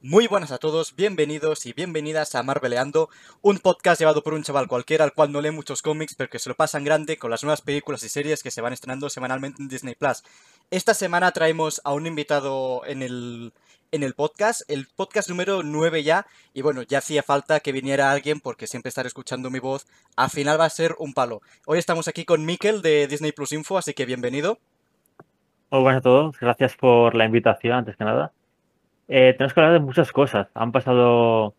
Muy buenas a todos, bienvenidos y bienvenidas a Marveleando, un podcast llevado por un chaval cualquiera al cual no lee muchos cómics, pero que se lo pasan grande con las nuevas películas y series que se van estrenando semanalmente en Disney Plus. Esta semana traemos a un invitado en el, en el podcast, el podcast número 9 ya, y bueno, ya hacía falta que viniera alguien porque siempre estar escuchando mi voz, al final va a ser un palo. Hoy estamos aquí con Mikel de Disney Plus Info, así que bienvenido. Muy buenas a todos, gracias por la invitación antes que nada. Eh, tenemos que hablar de muchas cosas. Han pasado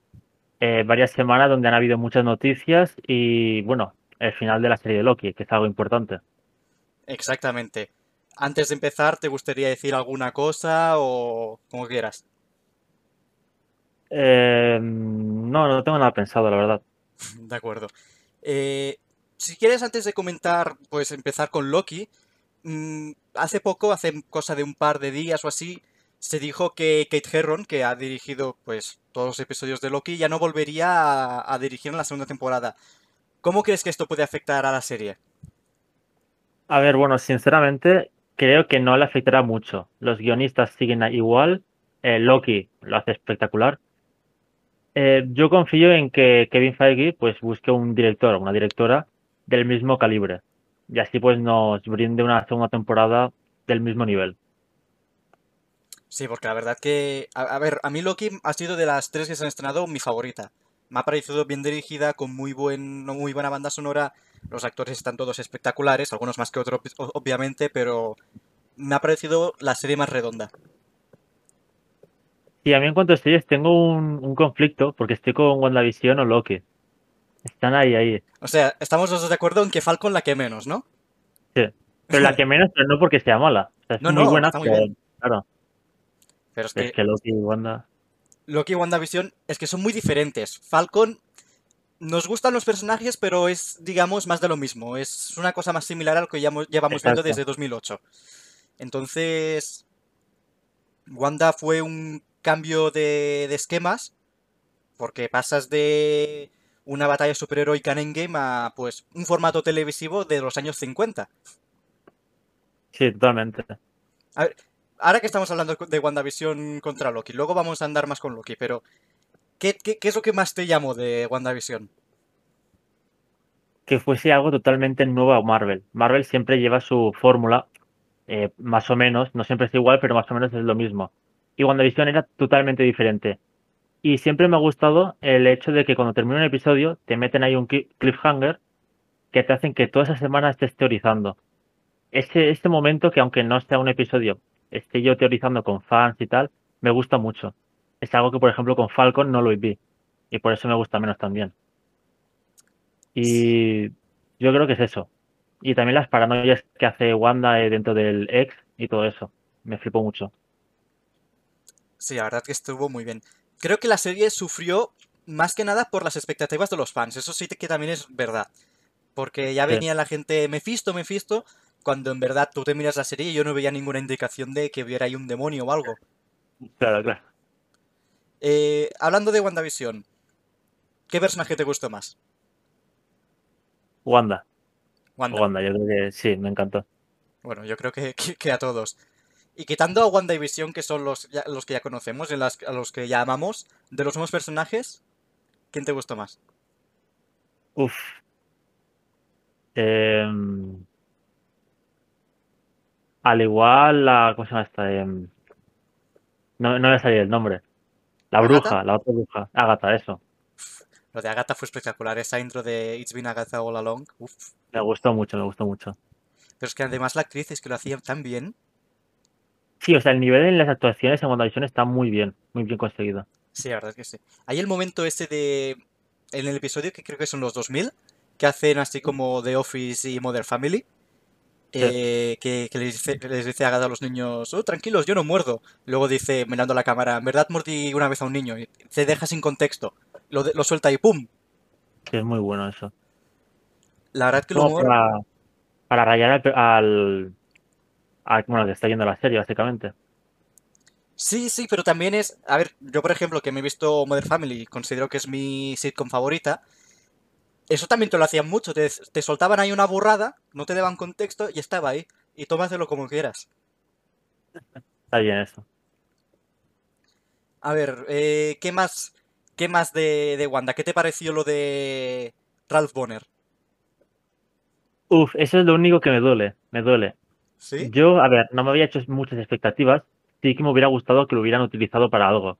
eh, varias semanas donde han habido muchas noticias y, bueno, el final de la serie de Loki, que es algo importante. Exactamente. Antes de empezar, ¿te gustaría decir alguna cosa o como quieras? Eh, no, no tengo nada pensado, la verdad. De acuerdo. Eh, si quieres, antes de comentar, pues empezar con Loki. mm, hace poco, hace cosa de un par de días o así, se dijo que Kate Herron, que ha dirigido pues todos los episodios de Loki, ya no volvería a, dirigir en la segunda temporada. ¿Cómo crees que esto puede afectar a la serie? A ver, bueno, sinceramente, creo que no le afectará mucho. Los guionistas siguen igual. eh, Loki lo hace espectacular. Eh, yo confío en que Kevin Feige pues busque un director o una directora del mismo calibre. Y así pues nos brinde una segunda temporada del mismo nivel. Sí, porque la verdad que, a, a ver, a mí Loki ha sido de las tres que se han estrenado mi favorita. Me ha parecido bien dirigida, con muy buen, muy buena banda sonora. Los actores están todos espectaculares, algunos más que otros, obviamente, pero me ha parecido la serie más redonda. Y a mí en cuanto a series tengo un, un conflicto porque estoy con WandaVision o Loki. Están ahí, ahí. O sea, estamos los dos de acuerdo en que Falcon la que menos, ¿no? Sí. Pero la que menos, pero no porque sea mala. O sea, es No, muy no, buena, está muy pero bien. claro, Pero es es que que Loki y Wanda. Loki y WandaVision es que son muy diferentes. Falcon nos gustan los personajes, pero es, digamos, más de lo mismo. Es una cosa más similar a lo que ya mo- llevamos viendo desde 2008. Entonces, Wanda fue un cambio de, de esquemas, porque pasas de una batalla superheroica en Endgame a, pues, un formato televisivo de los años 50. Sí, totalmente. A ver, ahora que estamos hablando de WandaVision contra Loki, luego vamos a andar más con Loki, pero ¿qué, es lo que más te llamó de WandaVision? Que fuese algo totalmente nuevo a Marvel. Marvel siempre lleva su fórmula, eh, más o menos, no siempre es igual, pero más o menos es lo mismo. Y WandaVision era totalmente diferente. Y siempre me ha gustado el hecho de que cuando termina un episodio te meten ahí un cli- cliffhanger que te hacen que toda esa semana estés teorizando. Ese, este momento que aunque no sea un episodio, esté yo teorizando con fans y tal, me gusta mucho. Es algo que, por ejemplo, con Falcon no lo vi. Y por eso me gusta menos también. Y yo creo que es eso. Y también las paranoias que hace Wanda eh, dentro del ex y todo eso. Me flipó mucho. Sí, la verdad que estuvo muy bien. Creo que la serie sufrió más que nada por las expectativas de los fans. Eso sí que también es verdad. Porque ya Sí. venía la gente, Mephisto, Mephisto, cuando en verdad tú te miras la serie y yo no veía ninguna indicación de que hubiera ahí un demonio o algo. Claro, claro. Eh, hablando de WandaVision, ¿qué personaje te gustó más? Wanda. Wanda. Wanda, yo creo que sí, me encantó. Bueno, yo creo que, que- que a todos. Y quitando a WandaVision, que son los, ya- los que ya conocemos, en las, a los que ya amamos, de los nuevos personajes, ¿quién te gustó más? Uf. Em, al igual la. ¿Cómo se llama esta? Em, no, no me salía el nombre. La bruja, la otra bruja. Agatha, eso. Lo de Agatha fue espectacular, esa intro de It's been Agatha all along. Uf. Me gustó mucho, me gustó mucho. Pero es que además la actriz es que lo hacía tan bien. Sí, o sea, el nivel en las actuaciones en WandaVision está muy bien, muy bien conseguido. Sí, la verdad es que sí. Hay el momento ese de... En el episodio que creo que son los 2000, que hacen así como The Office y Mother Family. Eh, que, que les dice, que les dice a los niños, oh, tranquilos, yo no muerdo. Luego dice, mirando a la cámara, en verdad mordí una vez a un niño. Y se deja sin contexto. Lo, lo suelta y ¡pum! Sí, es muy bueno eso. La verdad que el Como humor... para, para rayar al, al, al- Bueno, que está yendo la serie, básicamente. Sí, sí, pero también es... A ver, yo por ejemplo, que me he visto Mother Family, considero que es mi sitcom favorita. Eso también te lo hacían mucho. Te, te soltaban ahí una burrada, no te daban contexto y estaba ahí. Y tómatelo como quieras. Está bien eso. A ver, eh, ¿qué más, qué más de, de Wanda? ¿Qué te pareció lo de Ralph Bonner? Uf, eso es lo único que me duele, me duele. ¿Sí? Yo, a ver, no me había hecho muchas expectativas, sí que me hubiera gustado que lo hubieran utilizado para algo.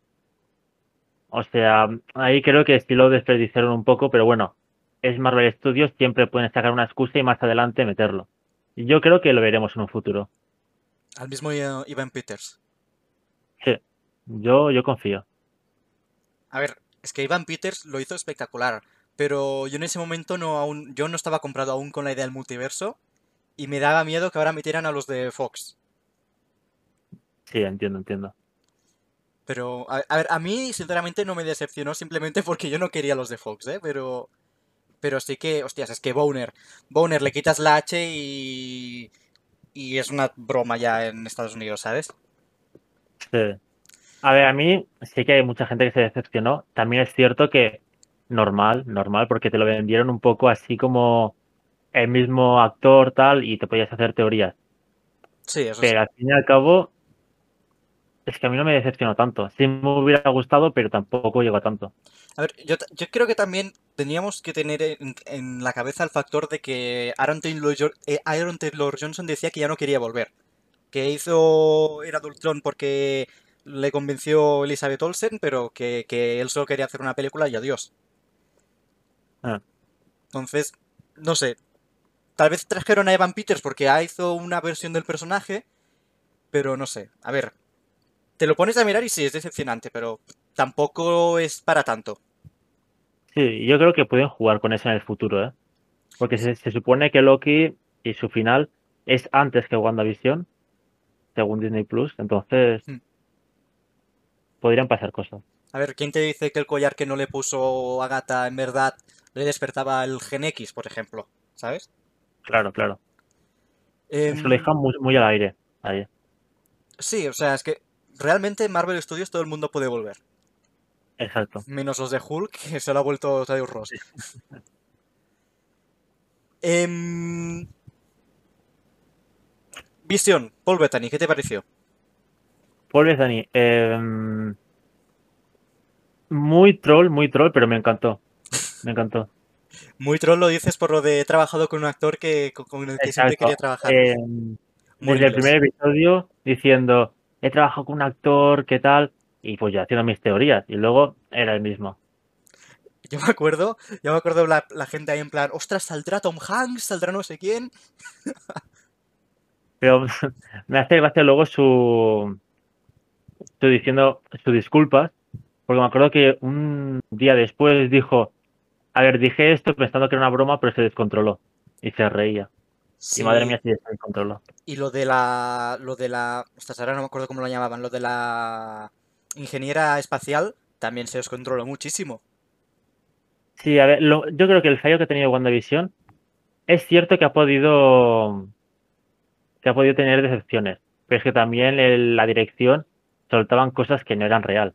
O sea, ahí creo que sí lo desperdiciaron un poco, pero bueno, es Marvel Studios, siempre pueden sacar una excusa y más adelante meterlo. Y yo creo que lo veremos en un futuro. Al mismo Ivan Peters. Sí, yo, yo confío. A ver, es que Ivan Peters lo hizo espectacular, pero yo en ese momento no aún, yo no estaba comprado aún con la idea del multiverso y me daba miedo que ahora metieran a los de Fox. Sí, entiendo, entiendo. Pero, a, a ver, a mí sinceramente no me decepcionó simplemente porque yo no quería los de Fox, ¿eh? Pero, pero sí que, hostias, es que Boner, Boner le quitas la H y, y es una broma ya en Estados Unidos, ¿sabes? Sí. A ver, a mí sí que hay mucha gente que se decepcionó. También es cierto que normal, normal, porque te lo vendieron un poco así como el mismo actor tal y te podías hacer teorías. Sí, eso sí. Pero al fin y al cabo, es que a mí no me decepcionó tanto. Sí me hubiera gustado, pero tampoco llegó a tanto. A ver, yo, yo creo que también teníamos que tener en, en la cabeza el factor de que Aaron Taylor, eh, Aaron Taylor Johnson decía que ya no quería volver. Que hizo Era de Ultron porque le convenció Elizabeth Olsen, pero que, que él solo quería hacer una película y adiós. Ah, Entonces, no sé. Tal vez trajeron a Evan Peters porque hizo una versión del personaje, pero no sé. A ver, te lo pones a mirar y sí, es decepcionante, pero tampoco es para tanto. Sí, yo creo que pueden jugar con eso en el futuro, ¿eh? Porque se, se supone que Loki y su final es antes que WandaVision, según Disney Plus, entonces Hmm. podrían pasar cosas. A ver, ¿quién te dice que el collar que no le puso Agatha en verdad le despertaba el Gen X, por ejemplo? ¿Sabes? Claro, claro. Eso lo muy, muy al aire. Ahí. sí, o sea, es que realmente en Marvel Studios todo el mundo puede volver. Exacto. Menos los de Hulk, que se lo ha vuelto Tadeusz Ross. Em, Visión, Paul Bettany, ¿qué te pareció? Paul Bettany, em, muy troll, muy troll, pero me encantó. Me encantó. Muy troll lo dices por lo de he trabajado con un actor que, con- el que siempre quería trabajar. Muy desde el primer episodio diciendo, he trabajado con un actor, ¿qué tal? Y pues ya haciendo mis teorías. Y luego era el mismo. Yo me acuerdo, yo me acuerdo la, la gente ahí en plan, ostras, saldrá Tom Hanks, saldrá no sé quién. Pero me hace gracia luego su, su diciendo sus disculpas, porque me acuerdo que un día después dijo, a ver, dije esto pensando que era una broma, pero se descontroló y se reía. Sí, Y madre mía, si se descontroló. y lo de la, lo de la, ostras, ahora no me acuerdo cómo lo llamaban, lo de la ingeniera espacial también se descontroló muchísimo. Sí, a ver, lo- yo creo que el fallo que ha tenido WandaVision es cierto que ha podido que ha podido tener decepciones, pero es que también el- la dirección soltaban cosas que no eran real.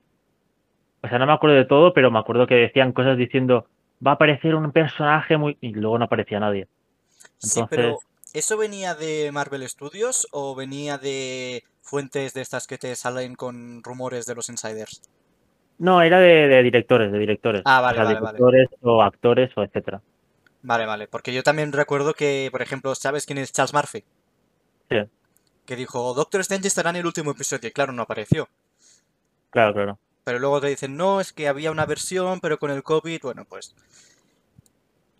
O sea, no me acuerdo de todo, pero me acuerdo que decían cosas diciendo va a aparecer un personaje muy y luego no aparecía nadie. Sí, Entonces, pero ¿eso venía de Marvel Studios o venía de fuentes de estas que te salen con rumores de los insiders? no, era de, de directores, de directores. Ah, O vale, sea, vale, vale. directores o actores o etcétera. Vale, vale, porque yo también recuerdo que, por ejemplo, ¿sabes quién es Charles Murphy? Sí, Que dijo, Doctor Strange estará en el último episodio, y claro, no apareció. claro, claro. Pero luego te dicen, no, es que había una versión, pero con el COVID, bueno, pues...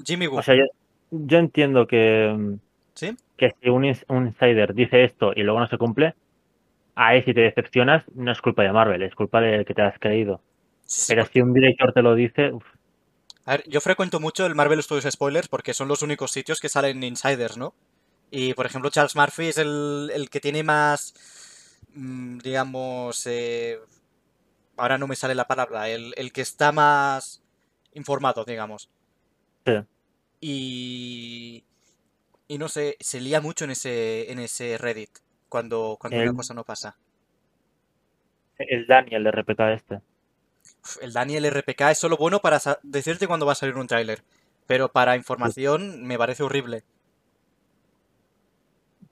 Jimmy Woo, O sea, yo, yo entiendo que, mm, ¿sí? que si un insider dice esto y luego no se cumple, ahí si te decepcionas, no es culpa de Marvel, es culpa de que te has creído. Sí, Pero si un director te lo dice, uf, A ver, yo frecuento mucho el Marvel Studios Spoilers porque son los únicos sitios que salen insiders, ¿no? Y, por ejemplo, Charles Murphy es el, el que tiene más, mm, digamos, eh, ahora no me sale la palabra, el, el que está más informado, digamos. sí. Y, y no sé, se lía mucho en ese, en ese Reddit cuando, cuando una El, cosa no pasa. el Daniel RPK este. Uf, El Daniel RPK es solo bueno para decirte cuándo va a salir un tráiler, pero para Sí. información me parece horrible.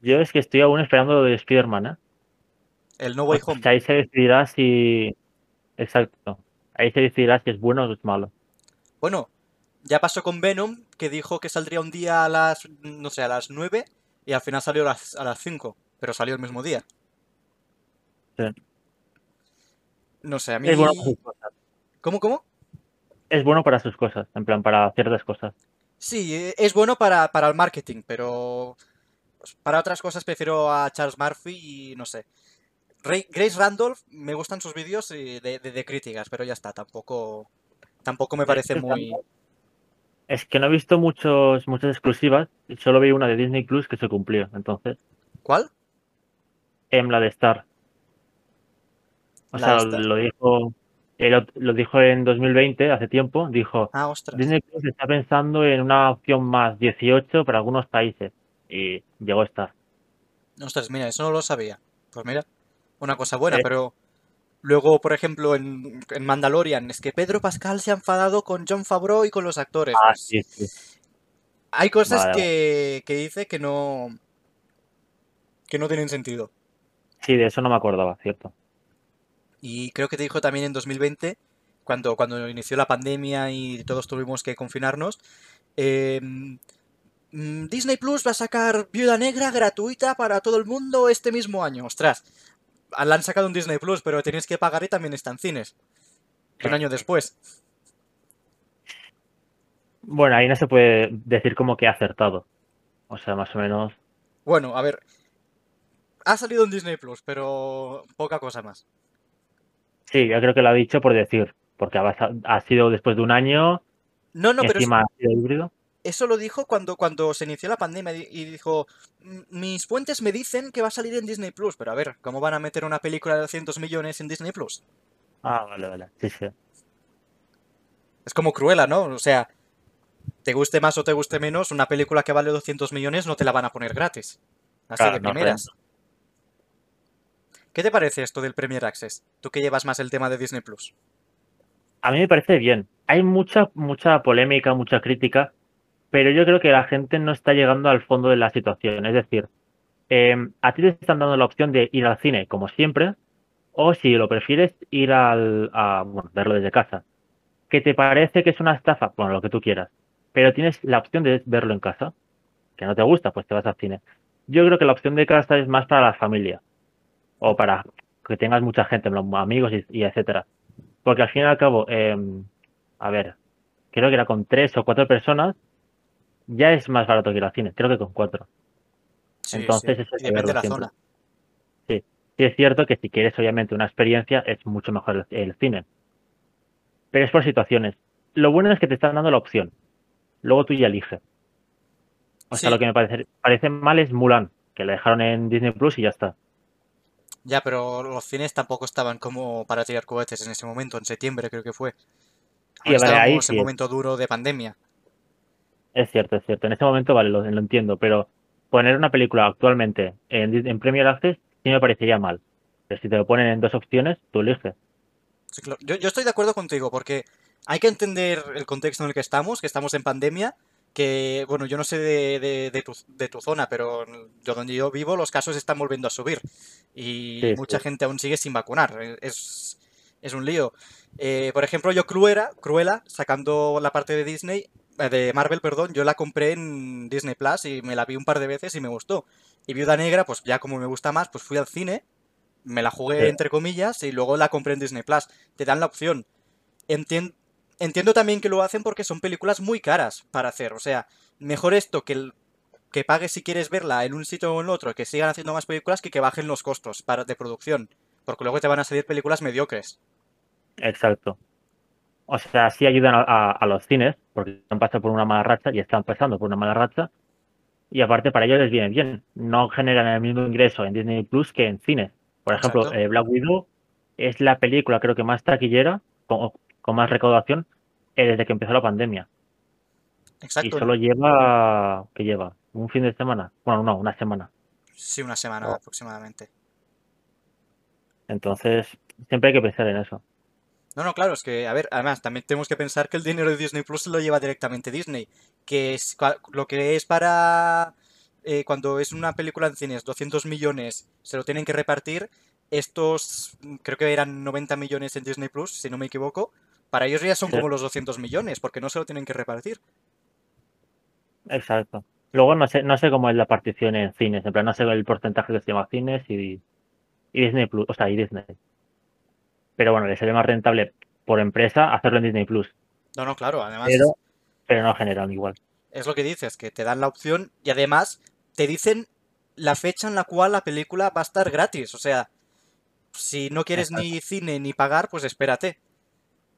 Yo es que estoy aún esperando lo de Spider-Man, ¿eh? El No Way Home. ahí se decidirá si, Exacto. Ahí se decidirá si es bueno o es malo. Bueno, ya pasó con Venom, que dijo que saldría un día a las, no sé, a las 9 y al final salió a las, a las 5, pero salió el mismo día. Sí. No sé, a mí... Es bueno para sus cosas. ¿Cómo, cómo? Es bueno para sus cosas, en plan, para ciertas cosas. Sí, eh, es bueno para, para el marketing, pero pues, para otras cosas prefiero a Charles Murphy y no sé. Ray- Grace Randolph, me gustan sus vídeos y de, de- de críticas, pero ya está, tampoco, tampoco me parece muy... Es que no he visto muchos, muchas exclusivas, y solo vi una de Disney Plus que se cumplió. Entonces, ¿Cuál? Em, la de Star. O La sea, lo dijo, lo, lo dijo en 2020, hace tiempo, dijo, Ah. Disney Plus está pensando en una opción más 18 para algunos países. Y llegó Star. Ostras, mira, eso no lo sabía. Pues mira, una cosa buena, Eh. pero luego, por ejemplo, en, en Mandalorian, es que Pedro Pascal se ha enfadado con John Favreau y con los actores. Ah, Pues, sí, sí. Hay cosas Vale, que, que dice que no, que no tienen sentido. Sí, de eso no me acordaba, cierto. Y creo que te dijo también en 2020, cuando, cuando inició la pandemia y todos tuvimos que confinarnos, eh, mm, Disney Plus va a sacar Viuda Negra gratuita para todo el mundo este mismo año. Ostras, la han sacado en Disney Plus, pero tenéis que pagar y también está en cines. Un año después. Bueno, ahí no se puede decir como que ha acertado. O sea, más o menos. Bueno, a ver. Ha salido en Disney Plus, pero poca cosa más. Sí, yo creo que lo ha dicho por decir, porque ha, sido después de un año, No, no, pero es- encima ha sido híbrido. eso lo dijo cuando, cuando se inició la pandemia y dijo, "M- mis fuentes me dicen que va a salir en Disney Plus, pero a ver, ¿cómo van a meter una película de 200 millones en Disney Plus? Ah, vale, vale. Sí, sí. Es como Cruella, ¿no? O sea, te guste más o te guste menos, una película que vale 200 millones no te la van a poner gratis. Así Claro, de no primeras. ¿Qué te parece esto del Premier Access? Tú que llevas más el tema de Disney Plus. A mí me parece bien. Hay mucha, mucha polémica, mucha crítica, pero yo creo que la gente no está llegando al fondo de la situación. Es decir, eh, a ti te están dando la opción de ir al cine, como siempre, o si lo prefieres, ir al, a, bueno, verlo desde casa. ¿Que te parece que es una estafa? Bueno, lo que tú quieras. Pero tienes la opción de verlo en casa. Que no te gusta, pues te vas al cine. Yo creo que la opción de casa es más para la familia. O para que tengas mucha gente, amigos y, y etcétera. Porque al fin y al cabo, eh, a ver, creo que era con tres o cuatro personas, ya es más barato que ir al cine. Creo que con cuatro. Sí, Entonces, sí. eso Y depende de la siempre. zona. Sí, sí es cierto que si quieres obviamente una experiencia es mucho mejor el, el cine. Pero es por situaciones. Lo bueno es que te están dando la opción. Luego tú ya eliges. O sea, Sí. lo que me parece, parece mal es Mulan, que la dejaron en Disney Plus y ya está. Ya, pero los cines tampoco estaban como para tirar cohetes en ese momento, en septiembre creo que fue. Sí, vale, ahí sí. momento duro de pandemia. Es cierto, es cierto. En ese momento, vale, lo, lo entiendo, pero poner una película actualmente en, en Premier Access sí me parecería mal. Pero si te lo ponen en dos opciones, tú eliges. Sí, claro. Yo, yo estoy de acuerdo contigo, porque hay que entender el contexto en el que estamos, que estamos en pandemia, que, bueno, yo no sé de, de- de tu, de tu zona, pero yo donde yo vivo los casos están volviendo a subir y Sí, mucha sí. gente aún sigue sin vacunar. Eh, Es, es un lío. Eh, por ejemplo, yo Cruella, Cruella, sacando la parte de Disney, eh, de Marvel, perdón, yo la compré en Disney Plus y me la vi un par de veces y me gustó. Y Viuda Negra, pues ya como me gusta más, pues fui al cine, me la jugué Sí. entre comillas y luego la compré en Disney Plus. Te dan la opción. Entien- Entiendo también que lo hacen porque son películas muy caras para hacer. O sea, mejor esto que el que pagues si quieres verla en un sitio o en otro, que sigan haciendo más películas que que bajen los costos para, de producción. Porque luego te van a salir películas mediocres. Exacto. O sea, sí ayudan a, a- a los cines, porque han pasado por una mala racha y están pasando por una mala racha. Y aparte, para ellos les viene bien. No generan el mismo ingreso en Disney Plus que en cines. Por ejemplo, eh, Black Widow es la película, creo que más taquillera, con, con más recaudación, desde que empezó la pandemia. Y Exacto. solo lleva, ¿qué lleva? ¿Un fin de semana? Bueno, no, una semana. Sí, una semana Oh. aproximadamente. Entonces, siempre hay que pensar en eso. No, no, claro, es que, a ver, además, también tenemos que pensar que el dinero de Disney Plus se lo lleva directamente Disney. Que es lo que es para. eh, cuando es una película en cines, 200 millones se lo tienen que repartir. estos creo que eran 90 millones en Disney Plus, si no me equivoco. Para ellos ya son Sí. como los 200 millones, porque no se lo tienen que repartir. Exacto. Luego no sé, no sé cómo es la partición en cines, en plan, no sé el porcentaje que se llama cines y, y Disney Plus, o sea, y Disney. Pero bueno, le sale más rentable por empresa hacerlo en Disney Plus, No, no, claro, además pero, pero no generan igual. es lo que dices, que te dan la opción y además te dicen la fecha en la cual la película va a estar gratis. O sea, si no quieres ni cine ni pagar, pues espérate.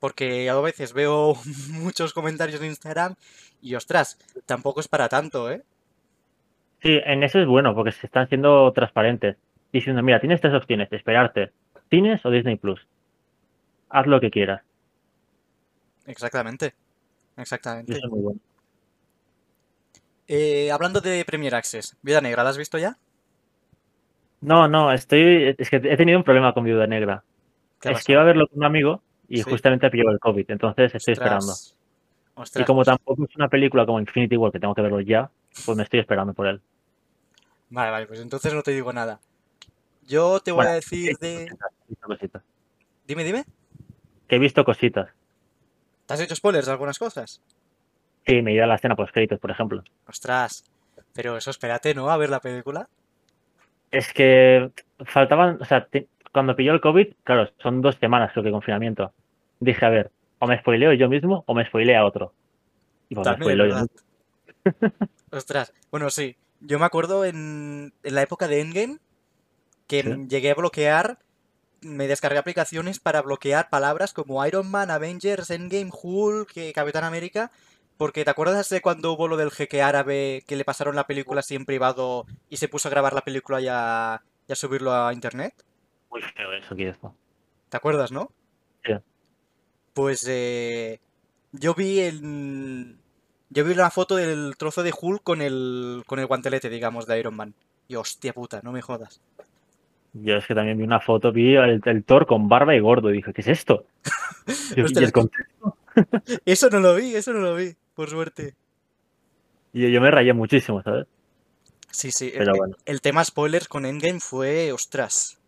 Porque a veces veo muchos comentarios en Instagram y ostras, tampoco es para tanto, ¿eh? Sí, en eso es bueno, porque se están siendo transparentes, diciendo, mira, tienes tres opciones, esperarte, cines o Disney Plus. Haz lo que quieras. Exactamente. Exactamente. eso es muy bueno. Eh, hablando de Premier Access, Vida Negra, ¿la has visto ya? No, no, estoy, es que he tenido un problema con Viuda Negra. ¿Qué ha Es que iba a verlo con un amigo y Sí. justamente pilló el COVID, entonces estoy esperando. Ostras. Y como pues- tampoco es una película como Infinity War que tengo que verlo ya, pues me estoy esperando por él. Vale, vale, pues entonces no te digo nada. Yo te voy Bueno, a decir de... cositas, cositas. Dime, dime. Que he visto cositas. ¿Te has hecho spoilers de algunas cosas? Sí, me he ido a la escena post créditos, por ejemplo. Ostras. Pero eso espérate, ¿no? A ver la película. Es que faltaban, o sea, te- cuando pilló el COVID, claro, son dos semanas creo que confinamiento. Dije, a ver, o me spoileo yo mismo o me spoilea a otro. Y pues me spoileo yo. Ostras. Bueno, sí. Yo me acuerdo en, en la época de Endgame que Sí. llegué a bloquear, me descargué aplicaciones para bloquear palabras como Iron Man, Avengers, Endgame, Hulk, eh, Capitán América. Porque ¿te acuerdas de cuando hubo lo del jeque árabe que le pasaron la película así en privado y se puso a grabar la película y a, y a subirlo a internet? Muy feo eso. ¿Te acuerdas, no? Sí. Pues eh, yo vi el, yo vi una foto del trozo de Hulk con el, con el guantelete, digamos, de Iron Man. Y hostia puta, no me jodas. Yo es que también vi una foto, vi el, el Thor con barba y gordo y dije, ¿qué es esto? Y, el Eso no lo vi, eso no lo vi, por suerte. y yo me rayé muchísimo, ¿sabes? Sí, sí, el, Pero bueno. el tema spoilers con Endgame fue, ostras.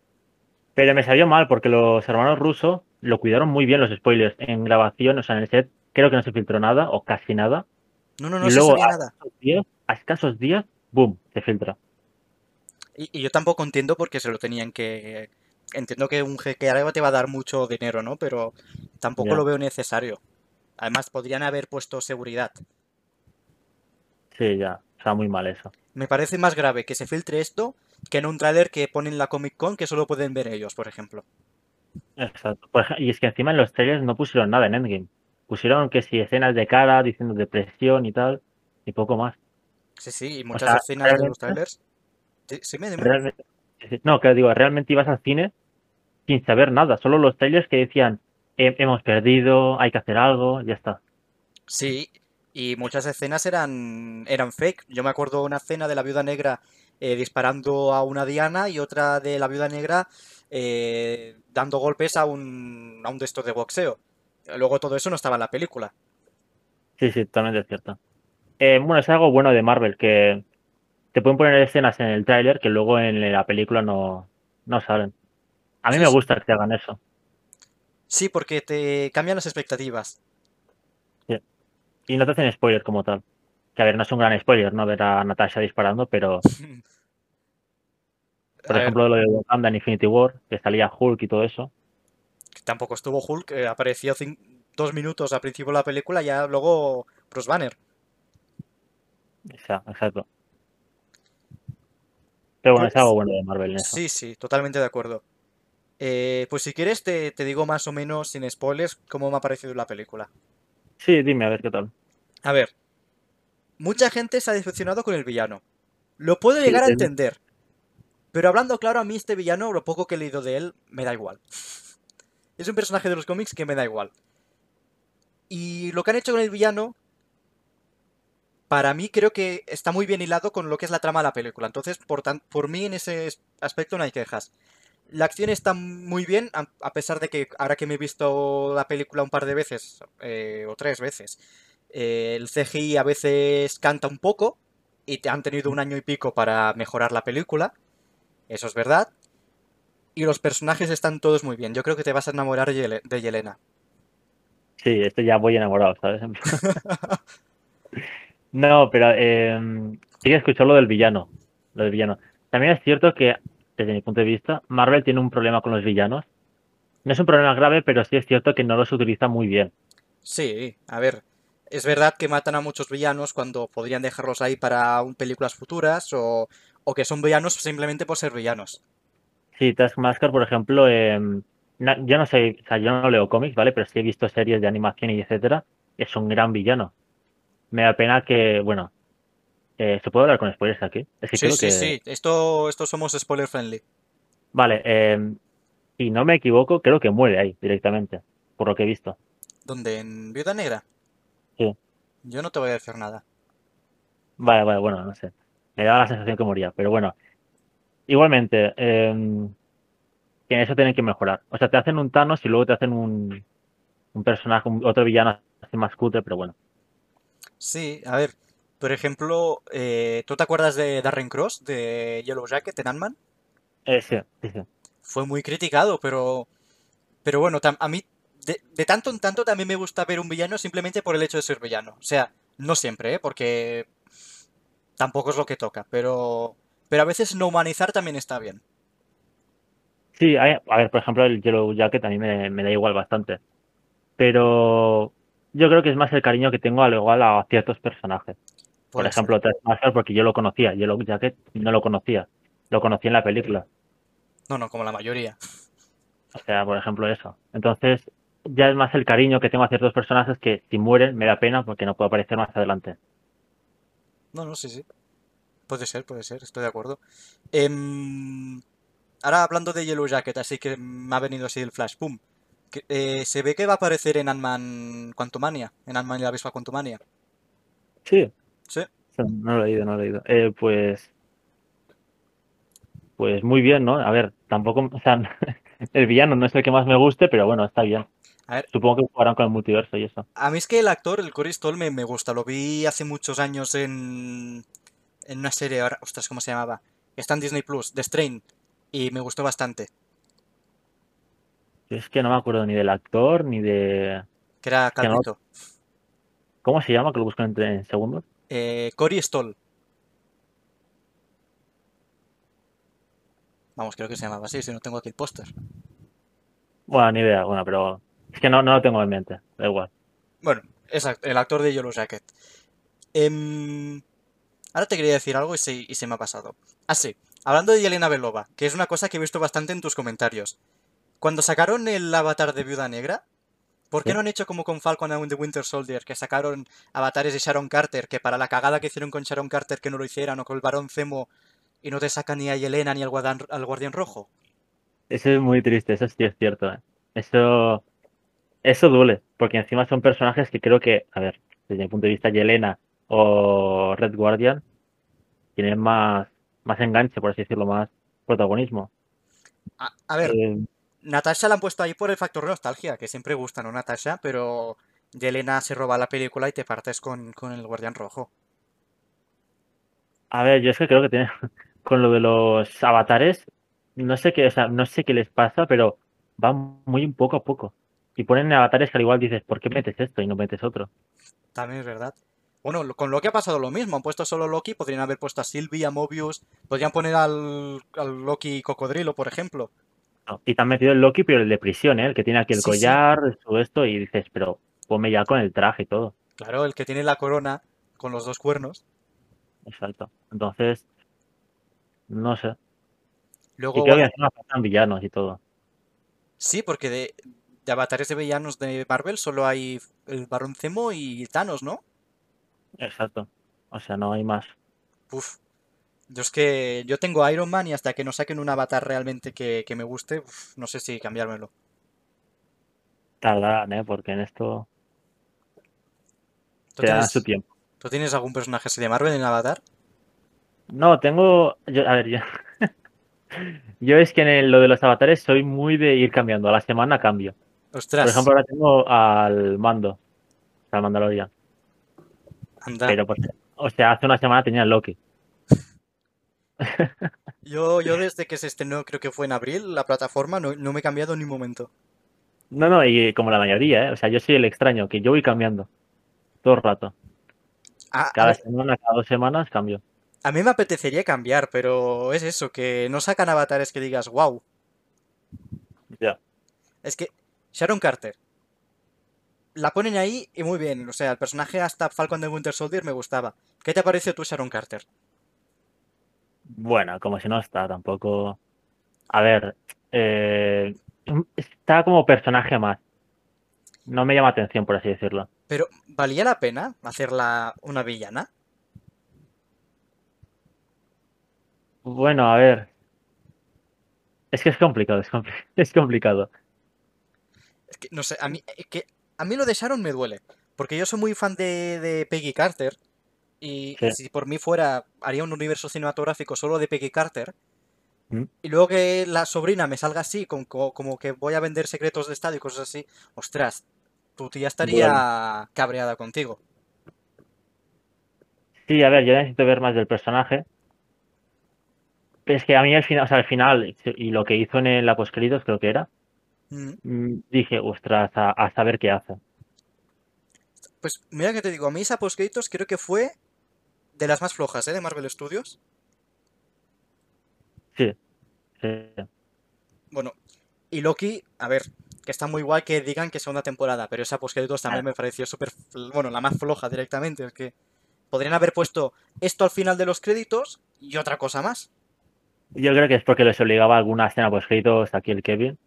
Pero me salió mal porque los hermanos rusos lo cuidaron muy bien los spoilers en grabación, o sea, en el set creo que no se filtró nada o casi nada. No, no, no y se luego sabía a nada. escasos días, a escasos días, boom, se filtra. Y, y yo tampoco entiendo por qué se lo tenían que... Entiendo que un jeque árabe te va a dar mucho dinero, ¿no? Pero tampoco lo veo necesario. Además, podrían haber puesto seguridad. Sí, ya, o sea, muy mal eso. Me parece más grave que se filtre esto que en un tráiler que ponen en la Comic Con que solo pueden ver ellos, por ejemplo. Exacto. Ej- y es que encima en los trailers no pusieron nada en Endgame. Pusieron que si escenas de cara, diciendo depresión y tal, y poco más. Sí, sí, y muchas sea, escenas de los trailers. Sí, sí, me. Realmente, no, que digo, realmente ibas al cine sin saber nada, solo los trailers que decían, "He- hemos perdido, hay que hacer algo, ya está. Sí, y muchas escenas eran, eran fake. Yo me acuerdo una escena de la viuda negra eh, disparando a una diana y otra de la viuda negra eh, dando golpes a un, a un de estos de boxeo. Luego todo eso no estaba en la película. Sí, sí, totalmente es cierto. Eh, bueno, es algo bueno de Marvel, que te pueden poner escenas en el tráiler que luego en la película no, no salen. A mí Sí, me sí. gusta que hagan eso. Sí, porque te cambian las expectativas. Y no te hacen spoiler como tal. Que a ver, no es un gran spoiler, ¿no? Ver a Natasha disparando, pero, por A ver, ejemplo, lo de Wakanda en Infinity War, que salía Hulk y todo eso. tampoco estuvo Hulk, eh, apareció dos minutos al principio de la película, ya luego Bruce Banner. Exacto. Pero bueno, es Pues- algo bueno de Marvel en eso. Sí, sí, totalmente de acuerdo. Eh, pues si quieres te, te digo más o menos sin spoilers cómo me ha parecido la película. Sí, dime, a ver qué tal. A ver, mucha gente se ha decepcionado con el villano. Lo puedo llegar a entender. Pero hablando claro, a mí este villano, lo poco que he leído de él, me da igual. Es un personaje de los cómics que me da igual. Y lo que han hecho con el villano, para mí creo que está muy bien hilado con lo que es la trama de la película. Entonces, por, tan- por mí en ese es- aspecto no hay quejas. La acción está muy bien, a, a pesar de que ahora que me he visto la película un par de veces, eh, o tres veces, eh, el CGI a veces canta un poco y te han tenido un año y pico para mejorar la película. Eso es verdad. y los personajes están todos muy bien. Yo creo que te vas a enamorar de Yelena. Sí, estoy ya voy enamorado, ¿sabes? no, pero eh, sí que escuchó lo del villano. Lo del villano. También es cierto que, desde mi punto de vista, Marvel tiene un problema con los villanos. No es un problema grave, pero sí es cierto que no los utiliza muy bien. Sí, a ver, es verdad que matan a muchos villanos cuando podrían dejarlos ahí para películas futuras o, o que son villanos simplemente por ser villanos. Sí, Taskmaster, por ejemplo, eh, yo no sé, o sea, yo no leo cómics, ¿vale? Pero sí he visto series de animación y etcétera. Es un gran villano. Me da pena que, bueno, eh, ¿se puede hablar con spoilers aquí? sí, sí, sí. Esto, esto somos spoiler friendly. Vale, eh, si no me equivoco, creo que muere ahí directamente, por lo que he visto. ¿Dónde? ¿En Viuda Negra? Sí. Yo no te voy a decir nada. Vale, vale, bueno, no sé. Me da la sensación que moría, pero bueno. Igualmente, eh, en eso tienen que mejorar. O sea, te hacen un Thanos y luego te hacen un, un personaje, otro villano así más cutre, pero bueno. Sí, a ver, por ejemplo, eh, ¿tú te acuerdas de Darren Cross, de Yellow Jacket en Ant-Man? Eh, sí, sí, sí. Fue muy criticado, pero, pero bueno, a mí de, de, tanto en tanto también me gusta ver un villano simplemente por el hecho de ser villano. O sea, no siempre, ¿eh? porque tampoco es lo que toca, pero, pero a veces no humanizar también está bien. Sí, a ver, por ejemplo, el Yellow Jacket a mí me, me da igual bastante. Pero yo creo que es más el cariño que tengo al igual a ciertos personajes. Por ejemplo, Taskmaster porque yo lo conocía, Yellow Jacket no lo conocía, lo conocí en la película. No, no, como la mayoría. O sea, por ejemplo eso. Entonces, ya es más el cariño que tengo a ciertos personajes que si mueren me da pena porque no puedo aparecer más adelante. No, no, sí, sí. Puede ser, puede ser, estoy de acuerdo. Eh, ahora hablando de Yellow Jacket, así que me ha venido así el flash, pum. Eh, se ve que va a aparecer en Ant-Man Quantumania, en Ant-Man y la avispa Quantumania. Sí. Sí. No lo he leído, no lo he leído. Eh, pues. Pues muy bien, ¿no? A ver, tampoco. O sea, el villano no es el que más me guste, pero bueno, está bien. A ver, Supongo que jugarán con el multiverso y eso. A mí es que el actor, el Cory Stoll, me, me gusta. Lo vi hace muchos años en. En una serie, ahora, ostras, ¿cómo se llamaba? Está en Disney Plus, The Strain y me gustó bastante. Es que no me acuerdo ni del actor ni de. Que era Calvito. ¿Cómo se llama? Que lo busco en, segundos. Eh, Cory Stoll. Vamos, creo que se llamaba así, si no tengo aquí el póster. Bueno, ni idea, bueno, pero es que no, no lo tengo en mente, da igual. Bueno, exacto, el actor de Yellow Jacket. Eh, ahora te quería decir algo y se, y se me ha pasado. Ah, sí. Hablando de Yelena Belova, que es una cosa que he visto bastante en tus comentarios. Cuando sacaron el avatar de Viuda Negra, ¿por qué no han hecho como con Falcon and the Winter Soldier, que sacaron avatares de Sharon Carter, que para la cagada que hicieron con Sharon Carter que no lo hicieran, o con el varón Zemo, y no te sacan ni a Yelena ni al, Guardián, Rojo? Eso es muy triste, eso sí es cierto. ¿eh? Eso, eso duele, porque encima son personajes que creo que, a ver, desde mi punto de vista, Yelena o Red Guardian tienen más más enganche, por así decirlo, más protagonismo. A, ver, eh, Natasha la han puesto ahí por el factor nostalgia, que siempre gusta, ¿no, Natasha? Pero Yelena se roba la película y te partes con, el Guardián Rojo. A ver, yo es que creo que tiene, con lo de los avatares, no sé qué, o sea, no sé qué les pasa, pero van muy poco a poco. Y ponen avatares que al igual dices, ¿por qué metes esto y no metes otro? También es verdad. Bueno, con Loki ha pasado lo mismo. Han puesto solo Loki, podrían haber puesto a Sylvie, a Mobius, podrían poner al, Loki cocodrilo, por ejemplo. y te han metido el Loki, pero el de prisión, ¿eh? el que tiene aquí el collar, todo esto, y dices, pero ponme ya con el traje y todo. Claro, el que tiene la corona con los dos cuernos. Exacto. Entonces, no sé. Luego, y creo que faltan villanos y todo. Sí, porque de, de avatares de villanos de Marvel solo hay el Barón Zemo y Thanos, ¿no? Exacto. O sea, no hay más. Uf. Yo es que yo tengo Iron Man y hasta que no saquen un avatar realmente que, me guste, no sé si cambiármelo. Tardarán, ¿eh? Porque en esto... Te su tiempo. ¿Tú tienes algún personaje así de Marvel en Avatar? No, tengo... Yo, a ver, yo... yo es que en lo de los avatares soy muy de ir cambiando. A la semana cambio. Ostras. Por ejemplo, ahora tengo al mando. Al Mandalorian. Pero pues, o sea, hace una semana tenía Loki. Yo, yo desde que se estrenó, creo que fue en abril, la plataforma, no, no me he cambiado ni un momento. No, no, y como la mayoría, ¿eh? O sea, yo soy el extraño, que yo voy cambiando. Todo el rato. A, a Cada semana, cada dos semanas cambio. a mí me apetecería cambiar, pero es eso, que no sacan avatares que digas, wow. Ya. Es que Sharon Carter. La ponen ahí y muy bien. O sea, el personaje hasta Falcon de Winter Soldier me gustaba. ¿Qué te pareció tú, Sharon Carter? Bueno, como si no está tampoco. A ver, eh, está como personaje más. No me llama atención, por así decirlo. Pero, ¿valía la pena hacerla una villana? Bueno, a ver. Es que es complicado, es, compli- es complicado. Que, no sé, a mí, es que, a mí lo de Sharon me duele. Porque yo soy muy fan de, de Peggy Carter. Y Sí. si por mí fuera, haría un universo cinematográfico solo de Peggy Carter. ¿Mm? Y luego que la sobrina me salga así, con- co- como, que voy a vender secretos de Estado y cosas así. Ostras, tu tía estaría cabreada contigo. Sí, a ver, yo necesito ver más del personaje. Es que a mí al final, o sea, al final, y lo que hizo en la postcréditos, creo que era, Mm. dije, ostras, a, a saber qué hace. Pues mira que te digo, a mí esa postcréditos creo que fue de las más flojas, ¿eh? De Marvel Studios. Sí, sí. Bueno, y Loki, a ver, que está muy guay que digan que segunda temporada, pero esa postcréditos también me pareció súper, bueno, la más floja directamente, es que podrían haber puesto esto al final de los créditos y otra cosa más. Yo creo que es porque les obligaba alguna escena por escritos aquí el Kevin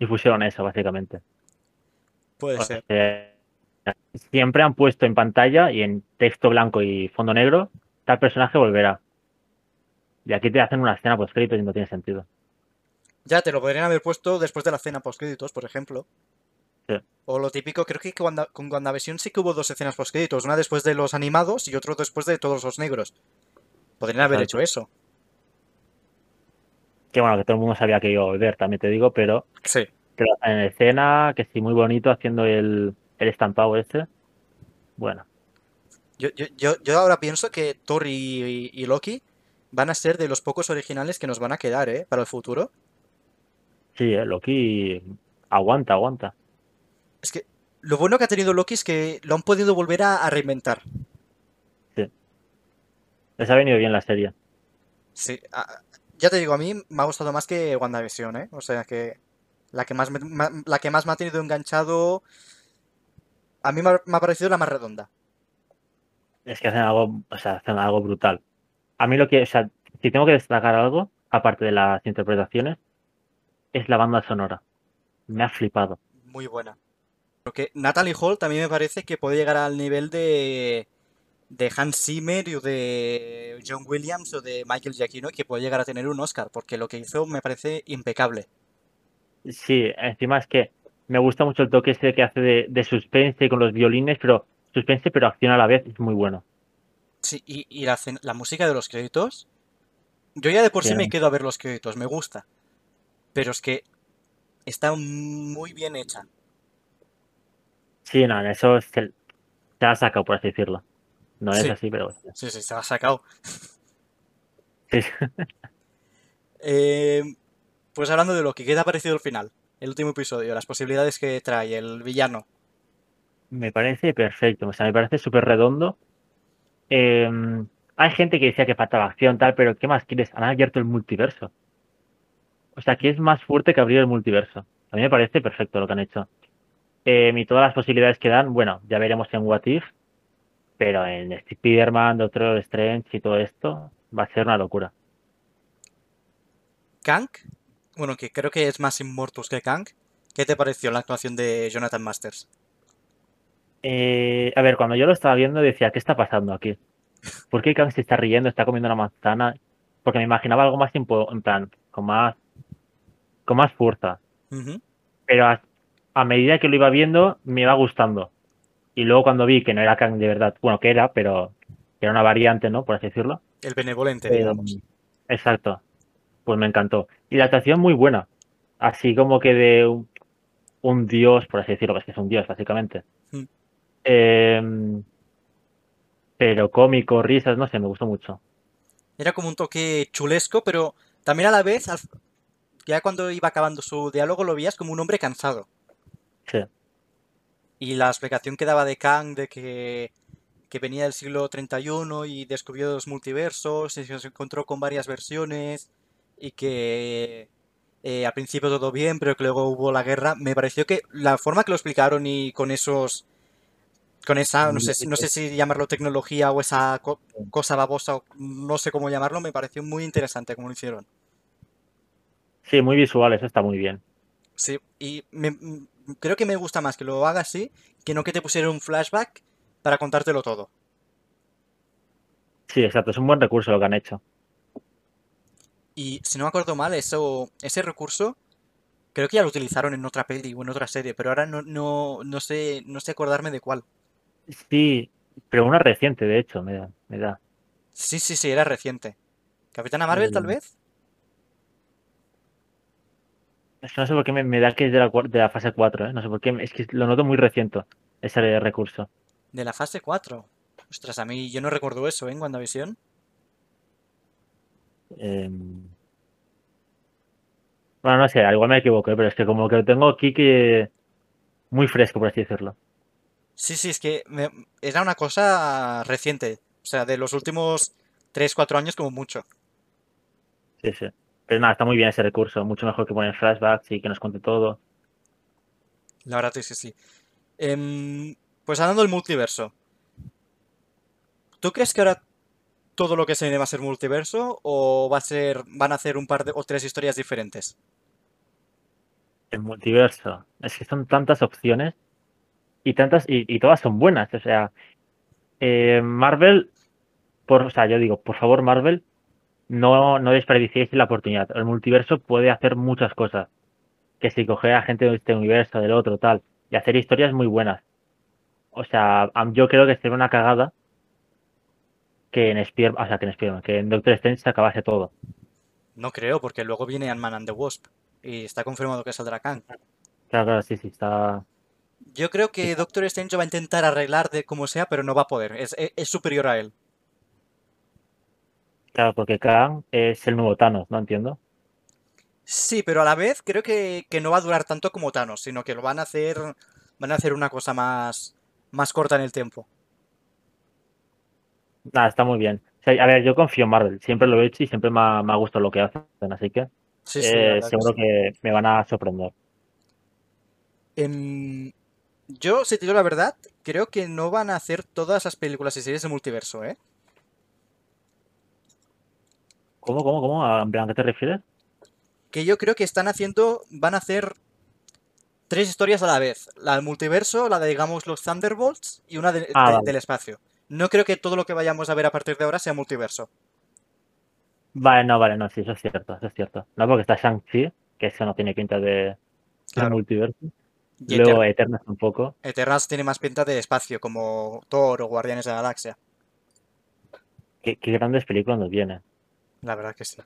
y pusieron eso, básicamente. Puede O ser. siempre han puesto en pantalla y en texto blanco y fondo negro, tal personaje volverá. Y aquí te hacen una escena por escrito y no tiene sentido. Ya te lo podrían haber puesto después de la escena postcréditos, por ejemplo. Sí. O lo típico, creo que con, WandaVision sí que hubo dos escenas postcréditos, una después de los animados y otro después de todos los negros. Podrían haber Exacto. hecho eso. Que bueno, que todo el mundo sabía que iba a volver, también te digo, pero Sí. te lo hacen en escena, que sí, muy bonito haciendo el, el estampado este. Bueno, Yo, yo, yo, ahora pienso que Thor y, Loki van a ser de los pocos originales que nos van a quedar, ¿eh? Para el futuro. sí, eh, Loki aguanta, aguanta. Es que lo bueno que ha tenido Loki es que lo han podido volver a, a reinventar. Les ha venido bien la serie. Sí. a- ya te digo, a mí me ha gustado más que WandaVision, ¿eh? O sea que la que más me, la que más me ha tenido enganchado, a mí me ha, me ha parecido la más redonda. Es que hacen algo, o sea, hacen algo brutal. A mí lo que, o sea, si tengo que destacar algo, aparte de las interpretaciones, es la banda sonora. Me ha flipado. Muy buena. Porque Natalie Hall también me parece que puede llegar al nivel de, de Hans Zimmer o de John Williams o de Michael Giacchino, que puede llegar a tener un Oscar, porque lo que hizo me parece impecable. Sí, encima es que me gusta mucho el toque ese que hace de, de suspense con los violines, pero suspense pero acción a la vez, es muy bueno. Sí, y, y la, música de los créditos, yo ya de por sí me quedo a ver los créditos, me gusta. Pero es que está muy bien hecha. Sí, no, eso se, se ha sacado, por así decirlo. No es Sí. así, pero Sí, sí, se la ha sacado. sí. Eh, pues hablando de Loki, ¿qué te ha parecido el final? El último episodio, las posibilidades que trae el villano. Me parece perfecto, o sea, me parece súper redondo. Eh, hay gente que decía que faltaba acción, tal, pero ¿qué más quieres? Han abierto el multiverso. O sea, que es más fuerte que abrir el multiverso. A mí me parece perfecto lo que han hecho. Eh, y todas las posibilidades que dan, bueno, ya veremos en What If, pero en Spider-Man, Doctor Strange y todo esto va a ser una locura. Kang, bueno, que creo que es más Immortus que Kang. ¿Qué te pareció la actuación de Jonathan Masters? Eh, a ver, cuando yo lo estaba viendo decía, ¿qué está pasando aquí? ¿Por qué Kang se está riendo, está comiendo una manzana? Porque me imaginaba algo más en plan, con más, con más fuerza. Pero a, a medida que lo iba viendo, me iba gustando. Y luego cuando vi que no era Kang de verdad, bueno, que era, pero que era una variante, ¿no? Por así decirlo. El benevolente, Eh, digamos. exacto. Pues me encantó. Y la actuación muy buena. Así como que de un, un dios, por así decirlo, es que es un dios, básicamente. Mm. Eh, pero cómico, risas, no sé, me gustó mucho. Era como un toque chulesco, pero también a la vez, ya cuando iba acabando su diálogo, lo veías como un hombre cansado. Sí. Y la explicación que daba de Kang de que, que venía del siglo 31 y descubrió los multiversos y se encontró con varias versiones y que eh, al principio todo bien, pero que luego hubo la guerra, me pareció que la forma que lo explicaron y con esos... Con esa, no sé, si- no sé si llamarlo tecnología o esa co- cosa babosa, o no sé cómo llamarlo, me pareció muy interesante como lo hicieron. Sí, muy visual, eso está muy bien. Sí, y me- creo que me gusta más que lo haga así que no que te pusiera un flashback para contártelo todo. Sí, exacto, es un buen recurso lo que han hecho. Y si no me acuerdo mal, eso, ese recurso creo que ya lo utilizaron en otra peli o en otra serie, pero ahora no, no, no sé, no sé acordarme de cuál. Sí, pero una reciente, de hecho, me da. Me da. Sí, sí, sí, era reciente. ¿Capitana Marvel, tal Eh, vez? Es que no sé por qué me, me da que es de la, de la fase 4, ¿eh? No sé por qué, es que lo noto muy reciente, ese recurso. De la fase 4. Ostras, a mí yo no recuerdo eso, ¿eh? En WandaVision. Em, Bueno, no sé, igual me equivoqué, pero es que como que lo tengo aquí que muy fresco, por así decirlo. Sí, sí, es que me- era una cosa reciente. O sea, de los últimos 3-4 años como mucho. Sí, sí. Pero nada, está muy bien ese recurso, mucho mejor que poner flashbacks y que nos cuente todo. La verdad es que sí. Em, pues hablando del multiverso. ¿Tú crees que ahora todo lo que se viene va a ser multiverso o va a ser, van a hacer un par de o tres historias diferentes? El multiverso. Es que son tantas opciones y tantas, y, y todas son buenas. O sea, eh, Marvel, por, o sea, yo digo, por favor, Marvel, no, no desperdiciéis la oportunidad. El multiverso puede hacer muchas cosas. Que si coger a gente de este universo, del otro, tal, y hacer historias muy buenas. O sea, yo creo que sería una cagada que en Spider, o sea, que en Spider-Man, que en Doctor Strange se acabase todo. No creo, porque luego viene Ant-Man and the Wasp. Y está confirmado que saldrá Kang. Claro, claro, sí, sí, está. Yo creo que Doctor Strange va a intentar arreglar de como sea, pero no va a poder. Es, es- es superior a él. Claro, porque Kang es el nuevo Thanos, ¿no? Entiendo. Sí, pero a la vez creo que, que no va a durar tanto como Thanos, sino que lo van a hacer. Van a hacer una cosa más. más corta en el tiempo. Nada, está muy bien. O sea, a ver, yo confío en Marvel, siempre lo he hecho y siempre me ha, me ha gustado lo que hacen, así que Sí, sí, la eh, que seguro sí. que me van a sorprender. Em, yo, si te digo la verdad, creo que no van a hacer todas las películas y series de multiverso, ¿eh? ¿Cómo, cómo, cómo? ¿A en plan, ¿a qué te refieres? Que yo creo que están haciendo. van a hacer tres historias a la vez. La del multiverso, la de, digamos, los Thunderbolts y una de- Ah, de- vale. del espacio. No creo que todo lo que vayamos a ver a partir de ahora sea multiverso. Vale, no, vale, no, sí, eso es cierto, eso es cierto. No, porque está Shang-Chi, que eso no tiene pinta de, Claro. multiverso. Y Luego Eter- Eternals un poco. Eternals tiene más pinta de espacio, como Thor o Guardianes de la Galaxia. Qué, qué grandes películas nos vienen. La verdad que sí.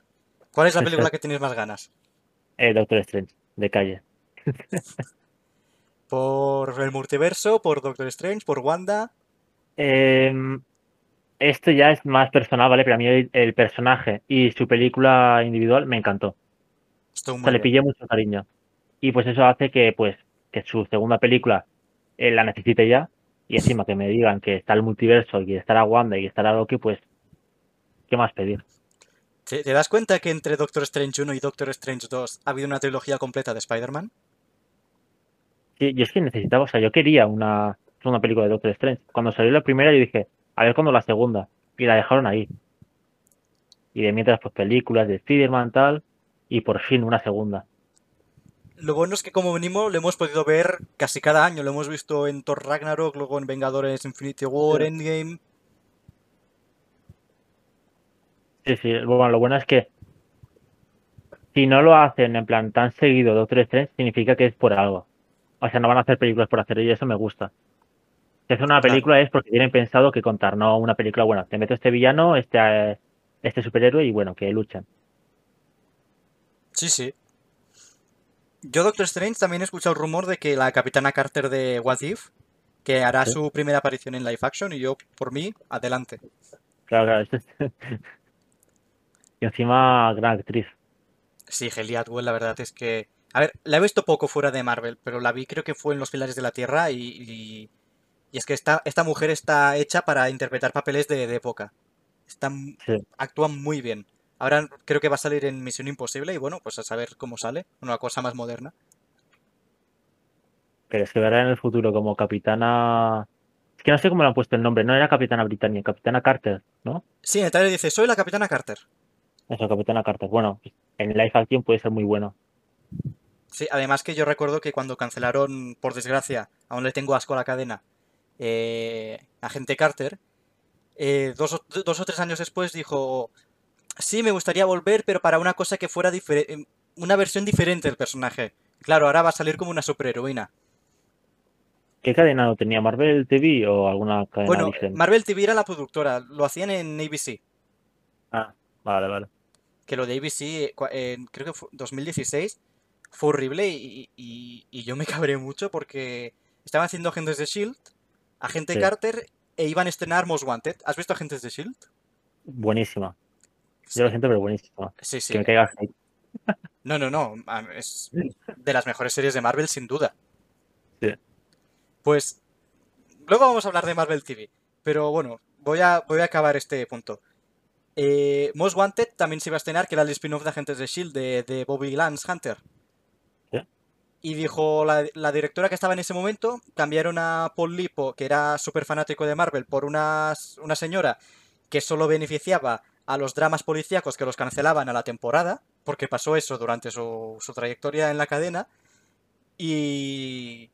¿Cuál es la película que tienes más ganas? Eh, Doctor Strange, de calle. ¿Por el multiverso? ¿Por Doctor Strange? ¿Por Wanda? Em, esto ya es más personal, ¿vale? Pero a mí el, el personaje y su película individual me encantó. Estoy O sea, le pillé mucho cariño. Y pues eso hace que, pues, que su segunda película eh, la necesite ya. Y encima que me digan que está el multiverso y que estará Wanda y que estará Loki, pues, ¿qué más pedir? ¿Te, te das cuenta que entre Doctor Strange 1 y Doctor Strange 2 ha habido una trilogía completa de Spider-Man? Sí, yo es que necesitaba, o sea, yo quería una segunda película de Doctor Strange. Cuando salió la primera, yo dije, a ver cuándo la segunda. Y la dejaron ahí. Y de mientras, pues, películas de Spider-Man, tal. Y por fin una segunda. Lo bueno es que como venimos lo hemos podido ver casi cada año. Lo hemos visto en Thor Ragnarok, luego en Vengadores Infinity War, Sí. Endgame. Sí, sí, bueno, lo bueno es que si no lo hacen en plan tan seguido Doctor Strange, significa que es por algo. O sea, no van a hacer películas por hacer y eso me gusta. Si hacen una Claro. película es porque tienen pensado que contar, no una película buena. Te meto este villano, este, eh, este superhéroe y bueno, que luchan. Sí, sí. Yo Doctor Strange también he escuchado el rumor de que la Capitana Carter de What If, que hará Sí. su primera aparición en live action y yo, por mí, adelante. Claro, claro. y encima, gran actriz. Sí, Hayley Atwell, la verdad es que. A ver, la he visto poco fuera de Marvel, pero la vi creo que fue en Los Pilares de la Tierra y. y, y es que esta, esta mujer está hecha para interpretar papeles de, de época. Está, m- Sí. actúa muy bien. Ahora creo que va a salir en Misión Imposible y bueno, pues a saber cómo sale. Una cosa más moderna. Pero es que verá en el futuro como capitana. Es que no sé cómo le han puesto el nombre. No era capitana Britannia, capitana Carter, ¿no? Sí, en el trailer dice, soy la Capitana Carter. Eso, capitana Carter. Bueno, en live action puede ser muy bueno. Sí, además que yo recuerdo que cuando cancelaron, por desgracia, aún le tengo asco a la cadena, eh, Agente Carter, eh, dos, o, dos o tres años después dijo, sí, me gustaría volver, pero para una cosa que fuera una versión diferente del personaje. Claro, ahora va a salir como una superheroína. ¿Qué cadena lo tenía? ¿Marvel TV o alguna cadena Bueno, diferente? Marvel TV era la productora, lo hacían en ABC, Ah, vale, vale. Que lo de ABC, eh, en- creo que fue 2016, fue horrible y, y- y yo me cabré mucho porque estaban haciendo Agentes de Shield, Agente Sí. Carter e iban a estrenar Most Wanted. ¿Has visto Agentes de Shield? Buenísima. Yo lo siento, pero buenísima. Sí, sí. Que me caiga hate. No, no, no. Es de las mejores series de Marvel, sin duda. Sí. Pues luego vamos a hablar de Marvel TV. Pero bueno, voy a, voy a acabar este punto. Eh, Most Wanted también se iba a estrenar, que era el spin-off de Agentes de Shield de, de Bobby Lance Hunter. Y dijo la, la directora que estaba en ese momento, cambiaron a Paul Lipo, que era súper fanático de Marvel, por una, una señora que solo beneficiaba a los dramas policíacos que los cancelaban a la temporada, porque pasó eso durante su, su trayectoria en la cadena, y,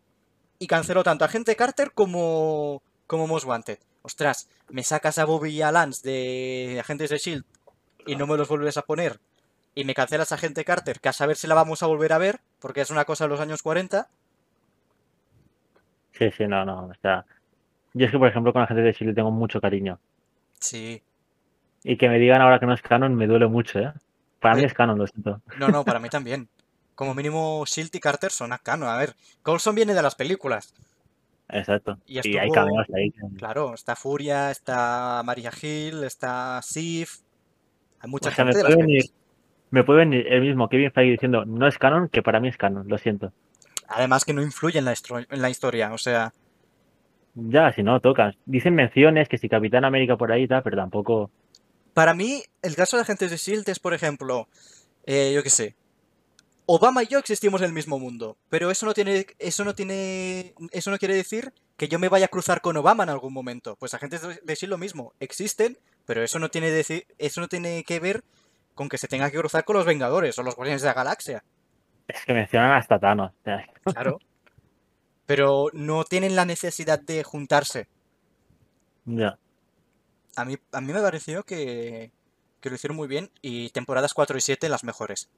y canceló tanto a Agente Carter como, como Most Wanted. Ostras, me sacas a Bobby y a Lance de Agentes de Shield y no me los vuelves a poner, y me cancelas a Agente Carter, que a saber si la vamos a volver a ver, porque es una cosa de los años 40. Sí, sí, no, no. O sea, yo es que, por ejemplo, con la gente de Chile tengo mucho cariño. Sí. Y que me digan ahora que no es canon me duele mucho, ¿eh? Para mí Oye. es canon, lo siento. No, no, para mí también. Como mínimo, Shield y Carter son a canon. A ver, Coulson viene de las películas. Exacto. Y Y hay estuvo- cameos ahí. Claro, está Furia, está Maria Hill, está Sif. Hay mucha O sea, me gente las puede venir-. Me puede venir el mismo Kevin Feige diciendo no es canon, que para mí es canon, lo siento. Además que no influye en la, estro- en la historia. O sea, Ya, si no, tocan. Dicen menciones que si Capitán América por ahí tal, pero tampoco. para mí, el caso de Agentes de Shield es, por ejemplo, eh, yo qué sé. Obama y yo existimos en el mismo mundo, pero eso no tiene, eso no tiene, eso no quiere decir que yo me vaya a cruzar con Obama en algún momento. Pues Agentes de Shield lo mismo, existen, pero eso no tiene, eso no tiene que ver con que se tenga que cruzar con los Vengadores o los Guardianes de la Galaxia. Es que mencionan hasta Thanos. Claro. Pero no tienen la necesidad de juntarse. ya. A mí, a mí me pareció que, que lo hicieron muy bien y temporadas 4 y 7 las mejores.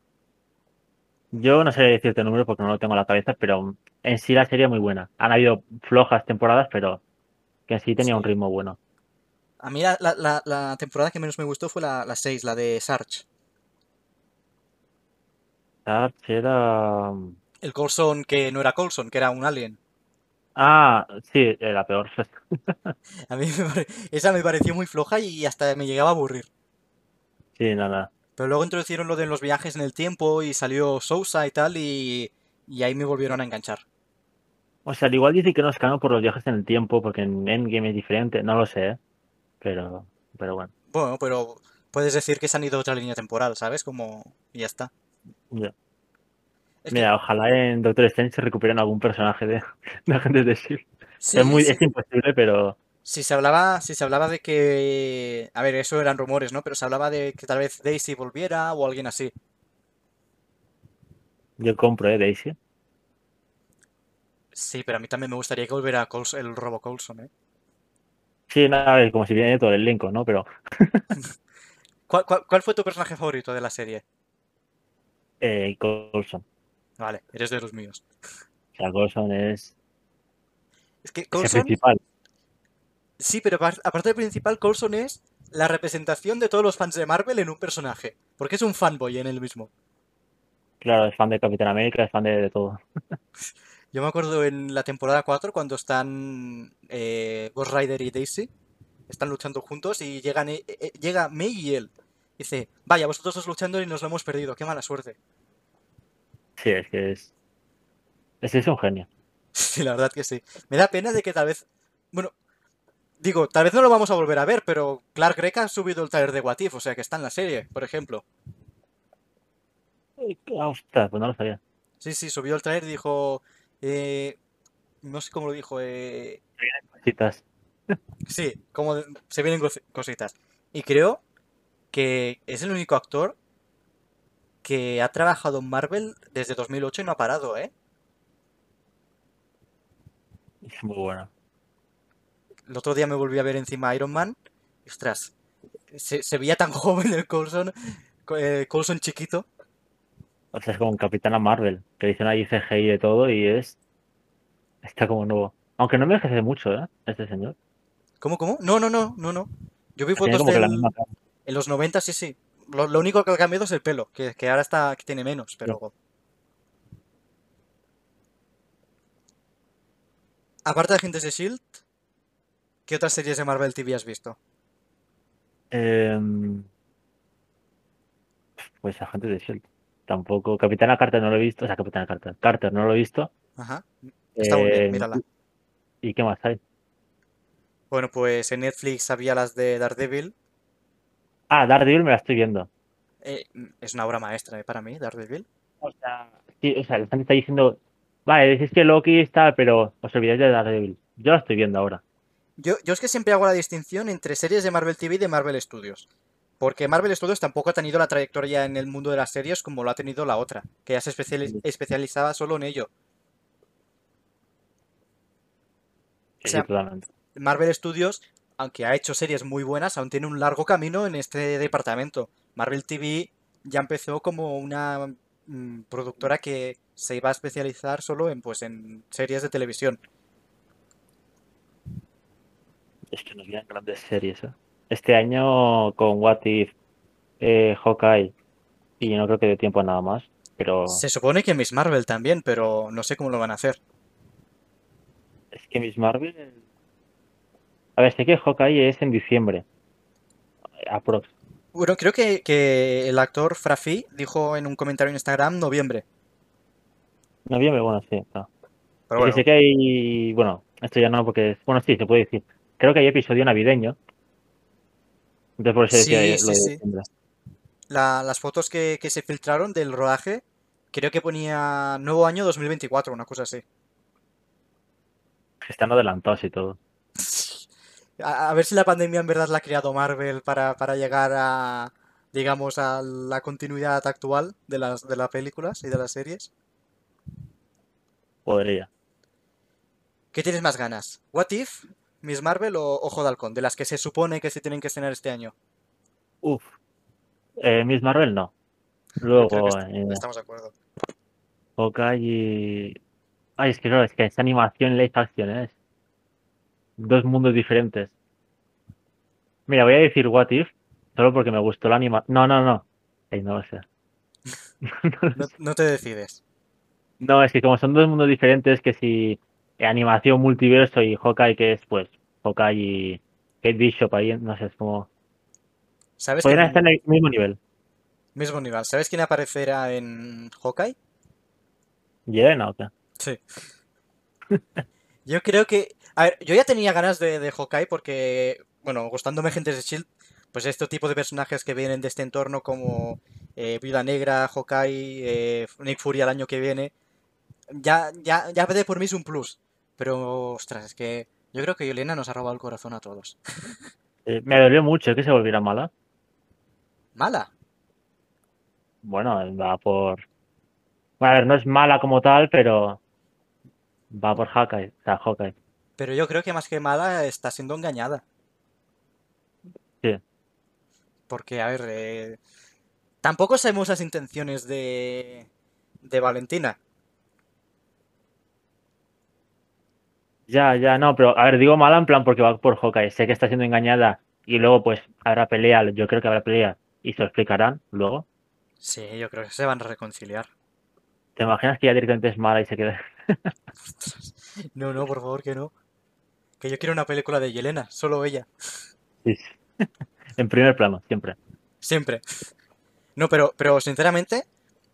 Yo no sé decirte el número porque no lo tengo en la cabeza, pero en sí la serie muy buena. Han habido flojas temporadas, pero que en sí tenía un ritmo bueno. A mí la, la- la- la temporada que menos me gustó fue la, la 6, la de Sarge. Sarge era. El Coulson que no era Coulson, que era un alien. Ah, sí, era peor. A mí me pare- esa me pareció muy floja y hasta me llegaba a aburrir. Sí, nada. Pero luego introducieron lo de los viajes en el tiempo y salió Sousa y tal y, y ahí me volvieron a enganchar. O sea, al igual dice que no es canon por los viajes en el tiempo, porque en Endgame es diferente, no lo sé, ¿eh? pero, pero bueno, Bueno, pero puedes decir que se han ido a otra línea temporal, ¿sabes? Como... y ya está. Es que Mira, ojalá en Doctor Strange se recuperen algún personaje de, de Agentes de S.H.I.E.L.D. sí, es, muy, sí. es imposible, pero Si se hablaba, si se hablaba de que, a ver, eso eran rumores, ¿no? Pero se hablaba de que tal vez Daisy volviera o alguien así. yo compro, ¿eh? Daisy. Sí, pero a mí también me gustaría que volviera Coulson- el Robo Coulson, ¿eh? Sí, nada, a ver, como si viene todo el elenco, ¿no? Pero ¿Cuál, cuál, cuál fue tu personaje favorito de la serie? eh, Coulson. Vale, eres de los míos. O sea, Coulson es, Es que es el Coulson, principal. Sí, pero apar- aparte del principal, Coulson es la representación de todos los fans de Marvel en un personaje. Porque es un fanboy en él mismo. Claro, es fan de Capitán América, es fan de, de todo. Yo me acuerdo en la temporada 4 cuando están eh, Ghost Rider y Daisy, están luchando juntos y llegan, e- e- llega May y él. Dice, vaya, vosotros dos luchando y nos lo hemos perdido, qué mala suerte. Sí, es que es. Ese es un genio. Sí, la verdad que sí. Me da pena de que tal vez. Bueno, digo, tal vez no lo vamos a volver a ver, pero Clark Gregg ha subido el trailer de What If, o sea que está en la serie, por ejemplo. Ah, ostras, pues no lo sabía. Sí, sí, subió el trailer y dijo. eh, no sé cómo lo dijo. Eh, Citas. sí, como de- se vienen cos- cositas. Y creo que es el único actor que ha trabajado en Marvel desde 2008 y no ha parado, ¿eh? Es muy bueno. El otro día me volví a ver encima Iron Man. y, ostras, se, se veía tan joven el Coulson, co- eh, Coulson chiquito. O sea, es como un Capitana Marvel, que dicen ahí CGI de todo y es. Está como nuevo. Aunque no me envejece mucho, ¿eh? Este señor. ¿Cómo, cómo? No, no, no, no, no. Yo vi fotos cara. en los 90, sí, sí. Lo, lo único que ha cambiado es el pelo, que, que ahora está, que tiene menos, pero... Aparte de Agentes de S.H.I.E.L.D., ¿qué otras series de Marvel TV has visto? Em, Pues agentes de Shield. Tampoco. Capitana Carter no lo he visto. O sea, Capitana Carter. Carter no lo he visto. Ajá. Está muy Eh, bien, mírala. ¿Y qué más hay? Bueno, pues en Netflix había las de Daredevil. Ah, Daredevil me la estoy viendo. Eh, es una obra maestra eh, para mí, Daredevil. O sea, sí, o sea, la gente está diciendo, vale, decís que Loki está, pero os olvidáis de Daredevil. Yo la estoy viendo ahora. Yo, yo es que siempre hago la distinción entre series de Marvel TV y de Marvel Studios. Porque Marvel Studios tampoco ha tenido la trayectoria en el mundo de las series como lo ha tenido la otra, que ya se especializaba solo en ello. O sea. Marvel Studios, aunque ha hecho series muy buenas, aún tiene un largo camino en este departamento. Marvel TV ya empezó como una mm, productora que se iba a especializar solo en, pues, en series de televisión. Es que nos vienen grandes series, ¿eh? Este año con What If, eh, Hawkeye, y no creo que dé tiempo a nada más, pero Se supone que Miss Marvel también, pero no sé cómo lo van a hacer. es que Miss Marvel... A ver, sé que Hawkeye es en diciembre. Aprox. Bueno, creo que, que el actor Frafi dijo en un comentario en Instagram noviembre. Noviembre, bueno, sí, claro. Pero bueno, sé que hay, bueno, esto ya no porque es, bueno, sí, se puede decir. Creo que hay episodio navideño. Entonces por eso decía Sí, lo sí, de la- las fotos que, que se filtraron del rodaje, creo que ponía nuevo año 2024, una cosa así. Están adelantados y todo. A, a ver si la pandemia en verdad la ha creado Marvel para, para llegar a, digamos, a la continuidad actual de las, de las películas y de las series. Podría. ¿Qué tienes más ganas? ¿What If? ¿Miss Marvel o Ojo de Halcón? De las que se supone que se tienen que estrenar este año. Uf. Eh, Miss Marvel no. Luego, eh, estamos de acuerdo. Hawkeye y... Ay, es que claro, es que es animación y live action, ¿eh? Dos mundos diferentes. Mira, voy a decir What If, solo porque me gustó la anima... No, no, no. Ay, no lo sé. No, no te decides. No, es que como son dos mundos diferentes, que si animación, multiverso y Hawkeye, que es pues Hawkeye y Kate Bishop ahí, no sé, es como... ¿Sabes Podrían estar en el mismo nivel. Mismo nivel. ¿Sabes quién aparecerá en Hawkeye? ¿Yelena o qué? Sí. Yo creo que. A ver, yo ya tenía ganas de, de Hawkeye porque, bueno, gustándome Agentes de Shield, pues este tipo de personajes que vienen de este entorno como eh, Viuda Negra, Hawkeye, eh, Nick Fury al año que viene, ya, ya, ya por mí es un plus. Pero, ostras, es que yo creo que Yelena nos ha robado el corazón a todos. Eh, me dolió mucho que se volviera mala. Mala. Bueno, va por... Bueno, a ver, no es mala como tal, pero va por Hawkeye, o sea, Hawkeye. Pero yo creo que más que mala está siendo engañada. Sí. Porque, a ver, eh, tampoco sabemos las intenciones de, de Valentina. Ya, ya, no, pero a ver, digo mala en plan porque va por Hawkeye. Sé que está siendo engañada y luego pues habrá pelea, yo creo que habrá pelea y se lo explicarán luego. Sí, yo creo que se van a reconciliar. ¿Te imaginas que ya directamente es mala y se queda? No, no, por favor, que no. Que yo quiero una película de Yelena, solo ella. Sí. En primer plano, siempre. Siempre. No, pero, pero sinceramente,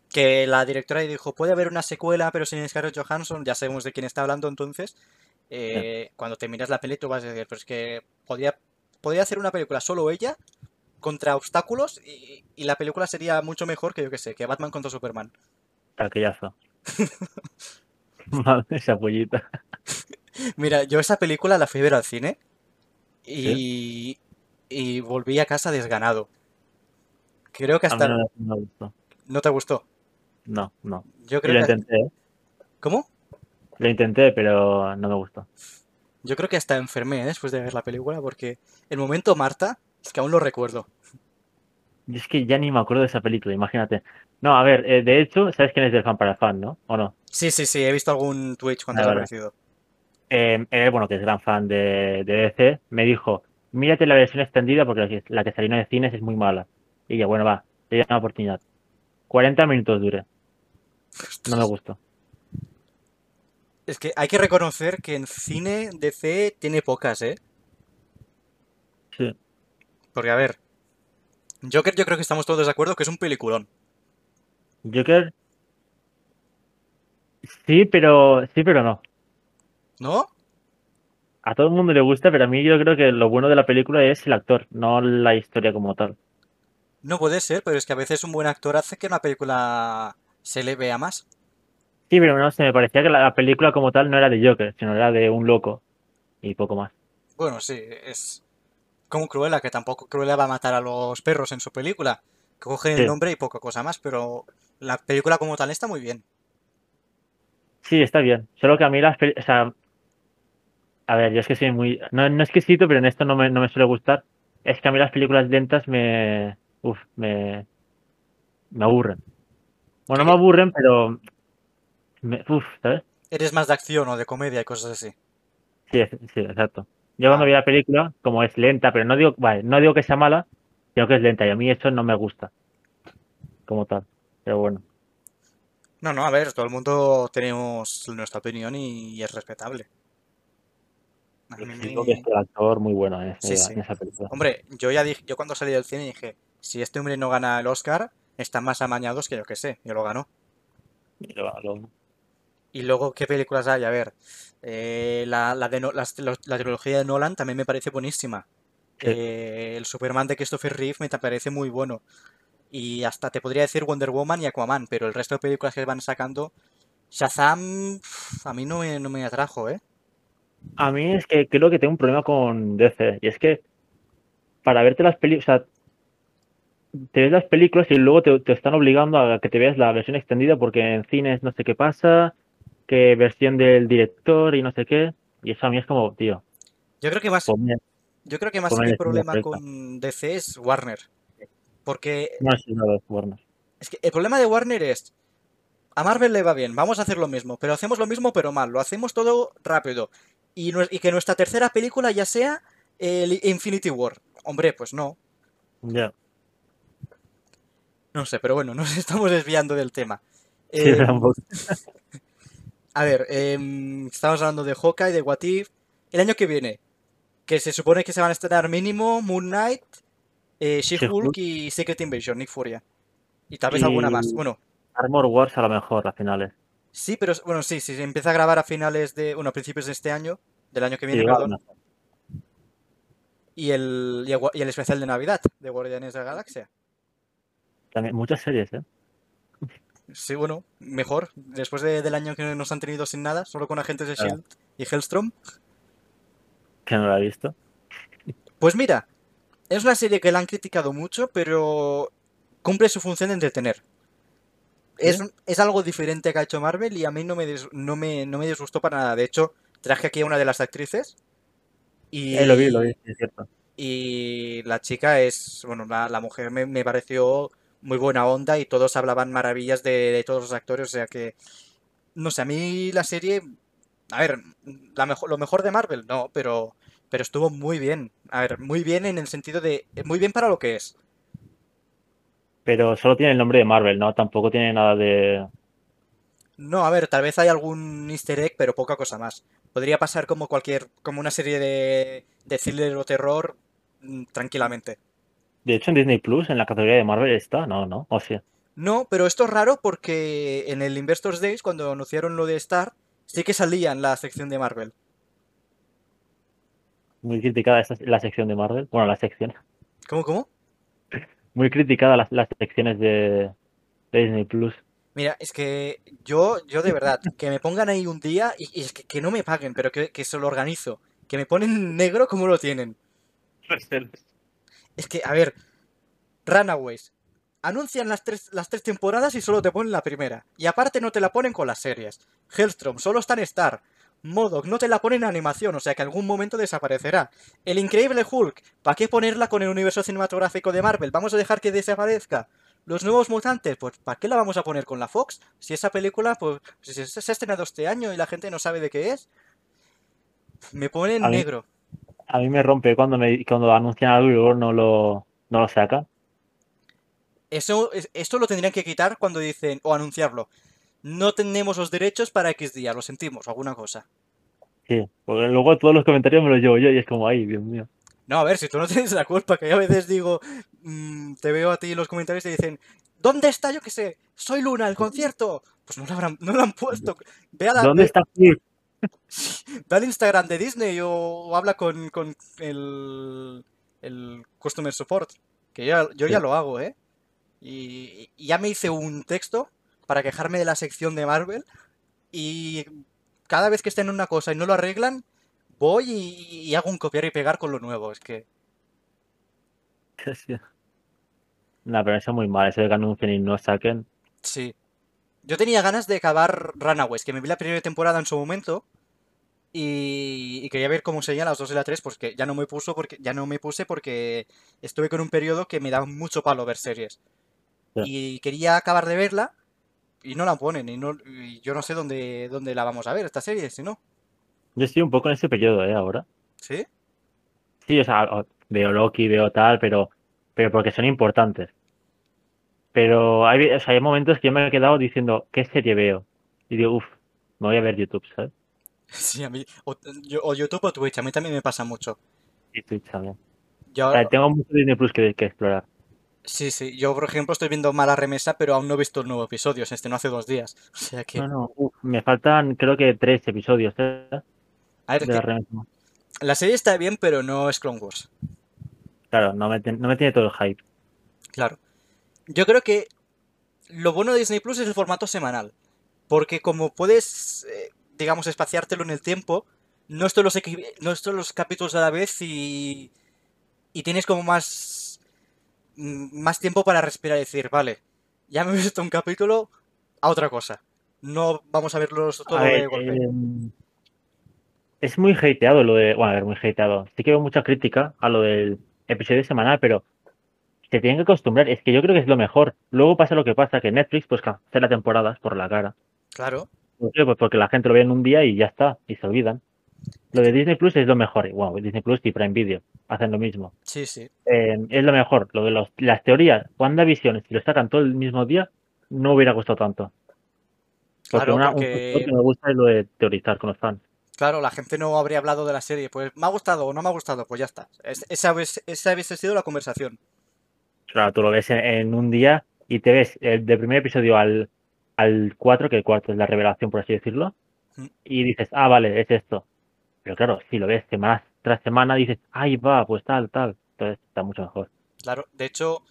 que la directora dijo, puede haber una secuela, pero sin Scarlett Johansson, ya sabemos de quién está hablando entonces. Eh, Cuando te miras la peli, tú vas a decir, pero es que podría, podría hacer una película solo ella contra obstáculos y, y la película sería mucho mejor que yo que sé, que Batman contra Superman. Taquillazo. Madre, esa pollita. Mira, yo esa película la fui a ver al cine y, y volví a casa desganado. Creo que hasta... no, me- no me gustó. ¿No te gustó? No, no. Yo creo que... intenté, ¿eh? ¿Cómo? Lo intenté, pero no me gustó. Yo creo que hasta enfermé ¿eh? después de ver la película porque el momento Marta es que aún lo recuerdo. Y es que ya ni me acuerdo de esa película, imagínate. No, a ver, eh, de hecho, ¿sabes quién es del fan para fan, no? ¿O no? Sí, sí, sí, he visto algún Twitch cuando Ah, ha vale. aparecido. Eh, él, bueno, que es gran fan de, de DC, me dijo, mírate la versión extendida porque la que, salió en cines es muy mala. Y ya, bueno, va, le di una oportunidad. 40 minutos dure. No me gustó. Es que hay que reconocer que en cine DC tiene pocas, ¿eh? Sí. Porque, a ver, Joker yo creo que estamos todos de acuerdo que es un peliculón. Joker. Sí, pero sí, pero no. ¿No? A todo el mundo le gusta, pero a mí yo creo que lo bueno de la película es el actor, no la historia como tal. No puede ser, pero es que a veces un buen actor hace que una película se le vea más. Sí, pero no sé, me parecía que la, la película como tal no era de Joker, sino era de un loco y poco más. Bueno, sí, es como Cruella, que tampoco Cruella va a matar a los perros en su película. Que cogen el nombre y poca cosa más, pero la película como tal está muy bien. Sí, está bien. Solo que a mí las pel- o sea, a ver, yo es que soy muy, no, no exquisito, pero en esto no me, no me suele gustar. Es que a mí las películas lentas me, uf, me, me aburren. Bueno, no me aburren, pero, me, uf, ¿sabes? Eres más de acción o de comedia y cosas así. Sí, sí, exacto. Yo cuando Ah. vi la película, como es lenta, pero no digo, vale, no digo que sea mala, sino que es lenta y a mí eso no me gusta, como tal. Pero bueno, No, no, a ver, todo el mundo tenemos nuestra opinión y, es respetable. Yo mí digo que es el actor muy bueno en, ese- Sí, sí. en esa película. Hombre, yo ya dije, yo cuando salí del cine dije, si este hombre no gana el Oscar, están más amañados que yo que sé, y lo ganó. Lo- lo- Y luego, ¿qué películas hay? A ver, eh, la, la, de los- la trilogía de Nolan también me parece buenísima. Eh, el Superman de Christopher Reeve me parece muy bueno. Y hasta te podría decir Wonder Woman y Aquaman, pero el resto de películas que van sacando, Shazam, a mí no me, no me atrajo, ¿eh? A mí es que creo que tengo un problema con DC, y es que para verte las películas, o sea, te ves las películas y luego te, te están obligando a que te veas la versión extendida porque en cines no sé qué pasa, que versión del director y no sé qué, y eso a mí es como, tío, Yo creo que más, yo creo que más el problema con DC es Warner. Porque no es una de Warner. Es que el problema de Warner es, a Marvel le va bien, vamos a hacer lo mismo, pero hacemos lo mismo pero mal, lo hacemos todo rápido. Y, que nuestra tercera película ya sea el Infinity War. Hombre, pues no. Ya, No sé, pero bueno, nos estamos desviando del tema. sí, Eh. a ver, em, estamos hablando de Hawkeye, de What If. El año que viene, que se supone que se van a estrenar mínimo Moon Knight, eh, She-Hulk y Secret Invasion, Nick Furia. Y tal vez Y- alguna más. Bueno, Armor Wars a lo mejor a finales. Sí, pero bueno, sí, sí, se empieza a grabar a finales de, bueno, a principios de este año, del año que viene, perdón, y el, y el, gua- y el especial de Navidad de Guardianes de la Galaxia. También muchas series, ¿eh? Sí, bueno, mejor, después de- del año que nos han tenido sin nada, solo con Agentes de. S.H.I.E.L.D. y Hellstrom. Que no la he visto. Pues mira, es una serie que la han criticado mucho, pero cumple su función de entretener. Es, es algo diferente que ha hecho Marvel y a mí no me, dis- no me, no me disgustó para nada. De hecho, traje aquí a una de las actrices y... Eh, lo vi, lo vi, es cierto. Y la chica es, bueno, la, la mujer me, me pareció muy buena onda y todos hablaban maravillas de, de todos los actores, o sea que, no sé, a mí la serie, a ver, la mejor, lo mejor de Marvel, no, pero, pero estuvo muy bien, a ver, muy bien en el sentido de, muy bien para lo que es. Pero solo tiene el nombre de Marvel, ¿no? Tampoco tiene nada de... No, a ver, tal vez hay algún easter egg, pero poca cosa más. Podría pasar como cualquier, como una serie de, de thriller o terror, mm, tranquilamente. De hecho, en Disney Plus, en la categoría de Marvel está, no, no, o sea. No, pero esto es raro porque en el Investors Days, cuando anunciaron lo de Star, sí que salía en la sección de Marvel. Muy criticada esta, la sección de Marvel. Bueno, la sección. ¿Cómo, cómo? Muy criticada las, las secciones de, de Disney Plus. Mira, es que yo, yo de verdad, que me pongan ahí un día y, y es que, que no me paguen, pero que, que se lo organizo. Que me ponen negro como lo tienen. Es que, a ver, Runaways. Anuncian las tres, las tres temporadas y solo te ponen la primera. Y aparte no te la ponen con las series. Hellstrom solo está en Star. Modoc no te la ponen en animación, o sea que algún momento desaparecerá. El increíble Hulk, ¿para qué ponerla con el universo cinematográfico de Marvel? ¿Vamos a dejar que desaparezca? Los nuevos mutantes, pues ¿para qué la vamos a poner con la Fox? Si esa película, pues si se, ha estrenado este año y la gente no sabe de qué es. Me mí- negro. A mí me rompe cuando me cuando anuncian algo y luego no lo, no lo sacan. Eso, es- esto lo tendrían que quitar cuando dicen, o anunciarlo. No tenemos los derechos para X día, lo sentimos, o alguna cosa. Sí, porque luego todos los comentarios me los llevo yo y es como, ay, Dios mío. No, a ver, si tú no tienes la culpa, que yo a veces digo, mm, te veo a ti en los comentarios y te dicen, ¿dónde está, yo qué sé, Soy Luna, el concierto? Pues no lo, habrán, no lo han puesto. Ve, a la- ¿Dónde está Hulk? ve al Instagram de Disney o, o habla con, con el, el Customer Support, que yo, yo ya lo hago, ¿eh? Y, y ya me hice un texto para quejarme de la sección de Marvel y cada vez que estén en una cosa y no lo arreglan, voy y, y hago un copiar y pegar con lo nuevo. Es que... No, pero eso es muy mal, eso de que anuncien y no saquen. Sí. Yo tenía ganas de acabar Runaways, que me vi la primera temporada en su momento. Y, y quería ver cómo seguían las 2 y la 3, pues que ya no me puso porque ya no me puse porque estuve con un periodo que me daba mucho palo ver series. Y quería acabar de verla y no la ponen. Y, no, y yo no sé dónde, dónde la vamos a ver, esta serie, si no. Yo estoy un poco en ese periodo, ¿eh? Ahora. ¿Sí? Sí, o sea, veo Loki, veo tal, pero, pero porque son importantes. Pero hay, o sea, hay momentos que yo me he quedado diciendo, ¿qué serie veo? Y digo, uff, me voy a ver YouTube, ¿sabes? Sí, a mí. O, yo- o YouTube o Twitch, a mí también me pasa mucho. Y Twitch también. Yo, O sea, tengo mucho Disney Plus que, que explorar. sí, sí. Yo, por ejemplo, estoy viendo Mala Remesa, pero aún no he visto el nuevo episodio. Este no hace dos días. O sea que. No, no, uf, me faltan creo que tres episodios ¿eh? A ver, de la remesa. la serie está bien, pero no es Clone Wars. Claro, no me, no me tiene todo el hype. Claro. Yo creo que lo bueno de Disney Plus es el formato semanal. Porque como puedes, eh, digamos, espaciártelo en el tiempo, no los, equi- no es todos los capítulos a la vez y, y tienes como más, mm, más tiempo para respirar y decir, vale, ya me he visto un capítulo a otra cosa. No vamos a verlos todo A de golpe. em, es muy hateado lo de. Bueno, a ver, muy hateado. Sí que veo mucha crítica a lo del episodio semanal, pero se tienen que acostumbrar. Es que yo creo que es lo mejor. Luego pasa lo que pasa, que Netflix pues cancela temporadas por la cara. Claro. ¿Por qué? Pues porque la gente lo ve en un día y ya está, y se olvidan. Lo de Disney Plus es lo mejor. y, Bueno, Disney Plus y Prime Video hacen lo mismo. Sí, sí. Eh, es lo mejor. Lo de los- las teorías, WandaVision, si lo sacan todo el mismo día, no hubiera gustado tanto. Porque, Claro, una, porque- que me gusta es lo de teorizar con los fans. Claro, la gente no habría hablado de la serie. Pues me ha gustado o no me ha gustado, pues ya está. Es- esa, esa hubiese sido la conversación. Claro, tú lo ves en, en un día y te ves eh, del primer episodio al, al 4, que el cuarto es la revelación, por así decirlo, Mm. y dices, ah, vale, es esto. Pero claro, si lo ves semana tras semana, dices, ahí va, pues tal, tal. Entonces está mucho mejor. Claro, de hecho,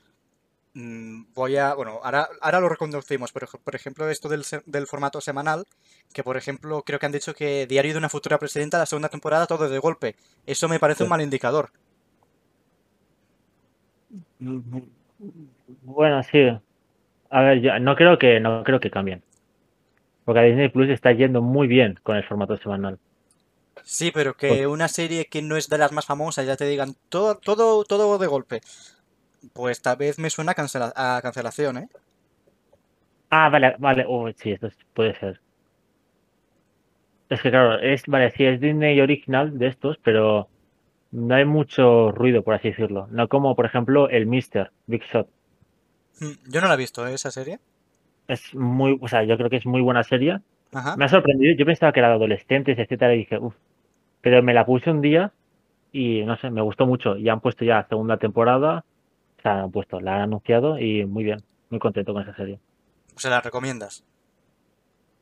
mm, voy a, bueno, ahora, ahora lo reconducimos, pero por ejemplo esto del, se- del formato semanal, que por ejemplo creo que han dicho que Diario de una futura presidenta, la segunda temporada, todo de golpe. Eso me parece un mal indicador. Bueno, sí. A ver, yo no creo que no creo que cambien. Porque a Disney Plus está yendo muy bien con el formato semanal. Sí, pero que una serie que no es de las más famosas ya te digan todo, todo, todo de golpe. Pues tal vez me suena a, cancela- a cancelación, ¿eh? Ah, vale, vale. Oh, sí, esto es- puede ser. Es que claro, es, vale, sí, es Disney original de estos, pero no hay mucho ruido, por así decirlo. No como, por ejemplo, el Mister, Big Shot. Mm, Yo no la he visto, ¿eh? esa serie. Es muy, o sea, yo creo que es muy buena serie. Ajá. Me ha sorprendido, yo pensaba que era de adolescentes, etcétera, y dije, uff. Pero me la puse un día y no sé, me gustó mucho. Ya han puesto ya segunda temporada, está puesto, la han anunciado y muy bien, muy contento con esa serie. O sea, ¿la recomiendas?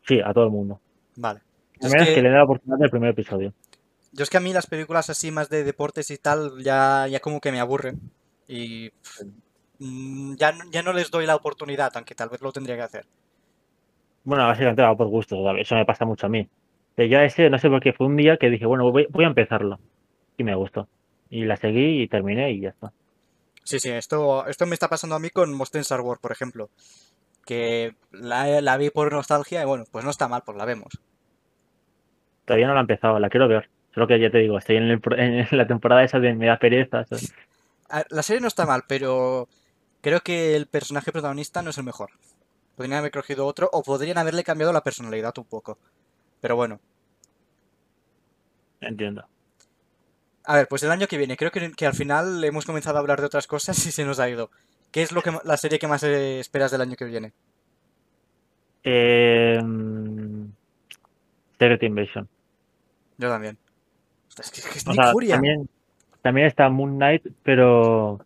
Sí, a todo el mundo. Vale. Yo A menos que... que, le dé la oportunidad del primer episodio. Yo es que a mí las películas así más de deportes y tal ya, ya como que me aburren. Y pff, mm, ya, no- ya no les doy la oportunidad, aunque tal vez lo tendría que hacer. Bueno, básicamente va por gusto, eso me pasa mucho a mí. Pero yo ese, no sé por qué, fue un día que dije, bueno, voy, voy a empezarlo. Y me gustó. Y la seguí y terminé y ya está. Sí, sí, esto, esto me está pasando a mí con Monster Star Wars, por ejemplo. Que la, la vi por nostalgia y bueno, pues no está mal, pues la vemos. Todavía no la he empezado, la quiero ver. Solo que ya te digo, estoy en, el en la temporada esa de me da pereza. La serie no está mal, pero creo que el personaje protagonista no es el mejor. Podrían haber cogido otro o podrían haberle cambiado la personalidad un poco. Pero bueno, Entiendo. a ver, pues el año que viene, creo que, que al final hemos comenzado a hablar de otras cosas y se nos ha ido. ¿Qué es lo que la serie que más eh, esperas del año que viene? Eh, Secret Invasion. Yo también. Es que, es que es Nick sea, Furia. también, también está Moon Knight, pero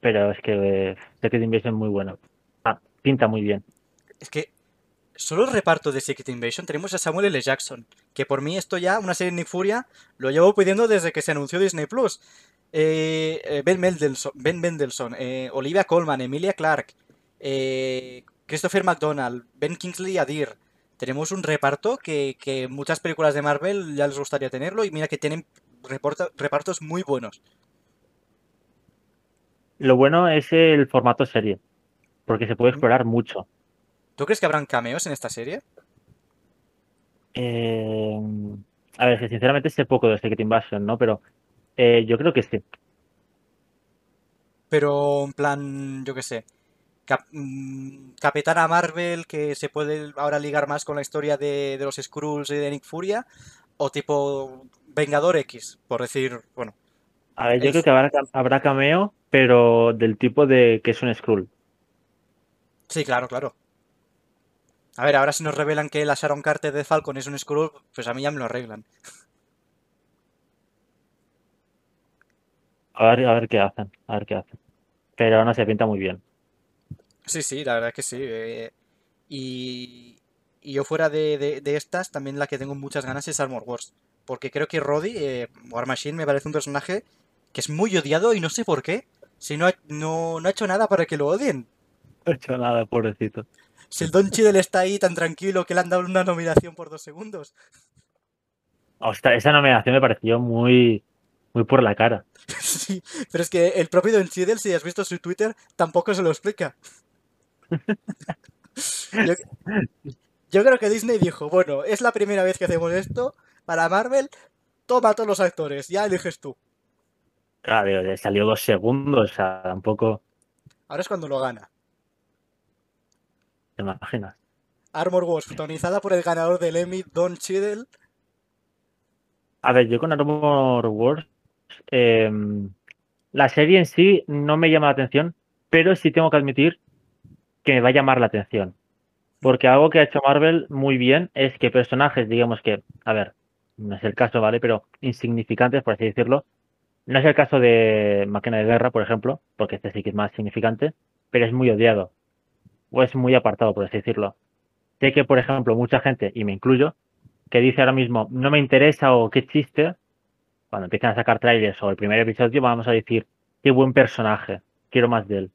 pero es que eh, Secret Invasion es muy bueno. Ah, pinta muy bien. Es que solo el reparto de Secret Invasion tenemos a Samuel L. Jackson, que por mí esto ya, una serie de Nick Furia, lo llevo pidiendo desde que se anunció Disney Plus. Eh, eh, ben eh, Olivia Colman, Emilia Clarke, eh, Christopher McDonald, Ben Kingsley Adir. Tenemos un reparto que, que muchas películas de Marvel ya les gustaría tenerlo y mira que tienen reporta- repartos muy buenos. Lo bueno es el formato serie, porque se puede explorar mucho. ¿Tú crees que habrán cameos en esta serie? Eh, a ver, que sinceramente sé poco de Secret Invasion, ¿no? Pero eh, yo creo que sí. Pero en plan, yo qué sé, Cap- mm, Capitana Marvel que se puede ahora ligar más con la historia de, de los Skrulls y de Nick Furia, o tipo Vengador X, por decir, bueno, A ver, yo creo que habrá cameo, pero del tipo de que es un Skrull. sí, claro, claro. A ver, ahora si nos revelan que la Sharon Carter de Falcon es un Skrull, pues a mí ya me lo arreglan. A ver, a ver qué hacen, a ver qué hacen. Pero no se pinta muy bien. Sí, sí, la verdad que sí. eh, y, y yo fuera de, de- de estas, también la que tengo muchas ganas es Armor Wars. Porque creo que Roddy, eh, War Machine, me parece un personaje que es muy odiado y no sé por qué. Si no ha, no, no ha hecho nada para que lo odien. No he hecho nada, pobrecito. Si el Don Cheadle está ahí tan tranquilo que le han dado una nominación por dos segundos. Ostras, esa nominación me pareció muy, muy por la cara. Sí, pero es que el propio Don Cheadle, si has visto su Twitter, tampoco se lo explica. Yo, yo creo que Disney dijo, bueno, es la primera vez que hacemos esto para Marvel, toma a todos los actores, ya eliges tú. Claro, le salió dos segundos, o sea, tampoco Ahora es cuando lo gana. te imaginas. Armor Wars, protagonizada por el ganador del Emmy, Don Cheadle. A ver, yo con Armor Wars, eh, la serie en sí no me llama la atención, pero sí tengo que admitir que me va a llamar la atención. Porque algo que ha hecho Marvel muy bien es que personajes, digamos que, a ver, no es el caso, ¿vale? Pero insignificantes, por así decirlo. No es el caso de Máquina de Guerra, por ejemplo, porque este sí que es más significante, pero es muy odiado. O es muy apartado, por así decirlo. Sé que, por ejemplo, mucha gente, y me incluyo, que dice ahora mismo, no me interesa o qué chiste, cuando empiezan a sacar trailers o el primer episodio, vamos a decir, qué buen personaje, quiero más de él.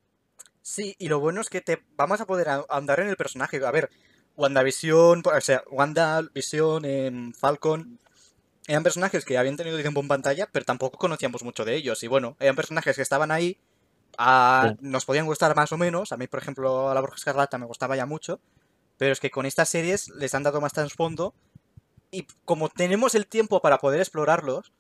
Sí, y lo bueno es que te vamos a poder a- andar en el personaje. A ver, WandaVision, o sea, WandaVision, em, Falcon, eran personajes que habían tenido tiempo en pantalla, pero tampoco conocíamos mucho de ellos. Y bueno, eran personajes que estaban ahí, ah, Sí. nos podían gustar más o menos. A mí, por ejemplo, la Bruja Escarlata me gustaba ya mucho, pero es que con estas series les han dado más trasfondo. Y como tenemos el tiempo para poder explorarlos,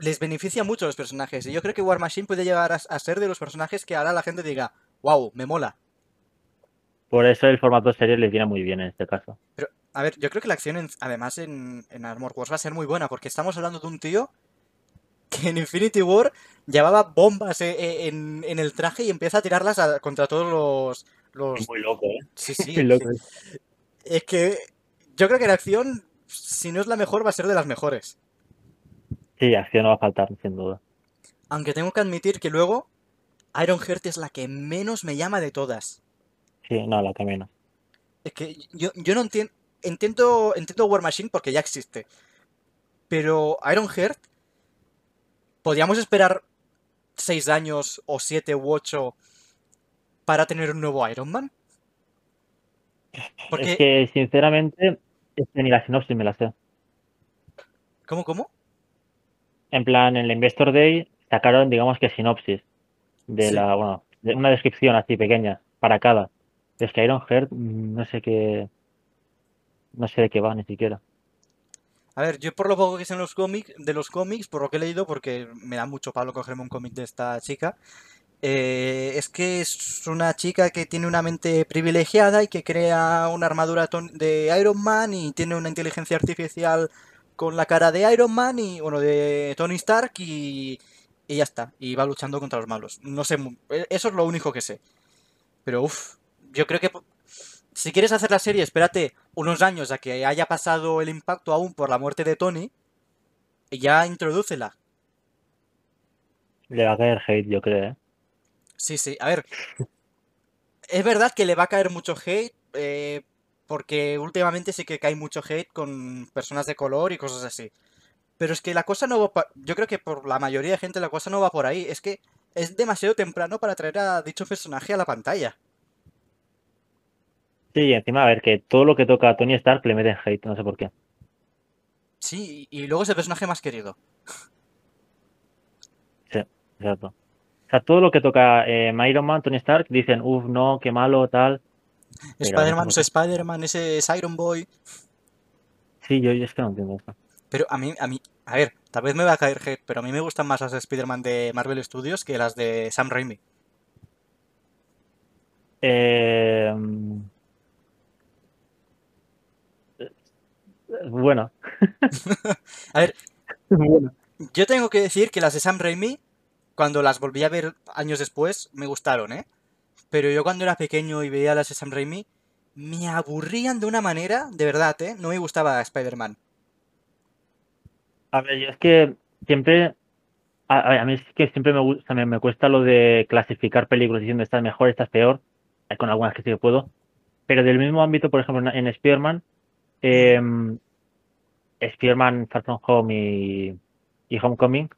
les beneficia mucho a los personajes. Y yo creo que War Machine puede llegar a, a ser de los personajes que ahora la gente diga, wow, me mola. Por eso el formato serie le viene muy bien en este caso. Pero, a ver, yo creo que la acción, en- además, en, en Armor Wars va a ser muy buena, porque estamos hablando de un tío que en Infinity War llevaba bombas eh, eh, en, en el traje y empieza a tirarlas a- contra todos los... los... Muy loco, ¿eh? Sí, sí, Muy loco. sí. Es que yo creo que la acción, si no es la mejor, va a ser de las mejores. Sí, acción no va a faltar, sin duda. Aunque tengo que admitir que luego Ironheart es la que menos me llama de todas. Sí, no, la que menos. Es que yo, yo no entiendo. Entiendo, entiendo War Machine porque ya existe. Pero Ironheart. ¿Podríamos esperar 6 años o 7 u 8 para tener un nuevo Iron Man? Porque... Es que, sinceramente, es que ni la sinopsis me la sé. ¿Cómo, cómo? En plan, en el Investor Day sacaron, digamos que sinopsis de Sí. la, bueno, de una descripción así pequeña para cada. Es que Ironheart, mm, no sé qué, no sé de qué va ni siquiera. A ver, yo por lo poco que sé en los cómics, de los cómics, por lo que he leído, porque me da mucho palo cogerme un cómic de esta chica, eh, es que es una chica que tiene una mente privilegiada y que crea una armadura de Iron Man y tiene una inteligencia artificial con la cara de Iron Man y, bueno, de Tony Stark y, y ya está. Y va luchando contra los malos. No sé, e- eso es lo único que sé. Pero, uff, yo creo que si quieres hacer la serie, espérate unos años a que haya pasado el impacto aún por la muerte de Tony y ya introdúcela. Le va a caer hate, yo creo, ¿eh? Sí, sí, a ver. Es verdad que le va a caer mucho hate, eh, porque últimamente sí que cae mucho hate con personas de color y cosas así. Pero es que la cosa no va pa- Yo creo que por la mayoría de gente la cosa no va por ahí. Es que es demasiado temprano para traer a dicho personaje a la pantalla. Sí, y encima, a ver, que todo lo que toca a Tony Stark le meten hate, no sé por qué. Sí, y y luego es el personaje más querido. Sí, exacto. O sea, todo lo que toca eh, Iron Man, Tony Stark, dicen, uff, no, qué malo, tal. Spider-Man es qué. Spider-Man, ese es Iron Boy. Sí, yo, yo es que no entiendo eso. Pero a mí, a mí, a ver, tal vez me va a caer hate, pero a mí me gustan más las de Spider-Man de Marvel Studios que las de Sam Raimi. Eh, bueno. A ver, Bueno. yo tengo que decir que las de Sam Raimi, cuando las volví a ver años después, me gustaron, ¿eh? Pero yo cuando era pequeño y veía las de Sam Raimi, me aburrían de una manera, de verdad, ¿eh? No me gustaba Spider-Man. A ver, yo es que siempre, a, a- mí es que siempre me gusta, me, me cuesta lo de clasificar películas diciendo esta es mejor, esta es peor, con algunas que sí que puedo, pero del mismo ámbito, por ejemplo, en, en Spider-Man, eh, Spider-Man Far From Home y, y Homecoming,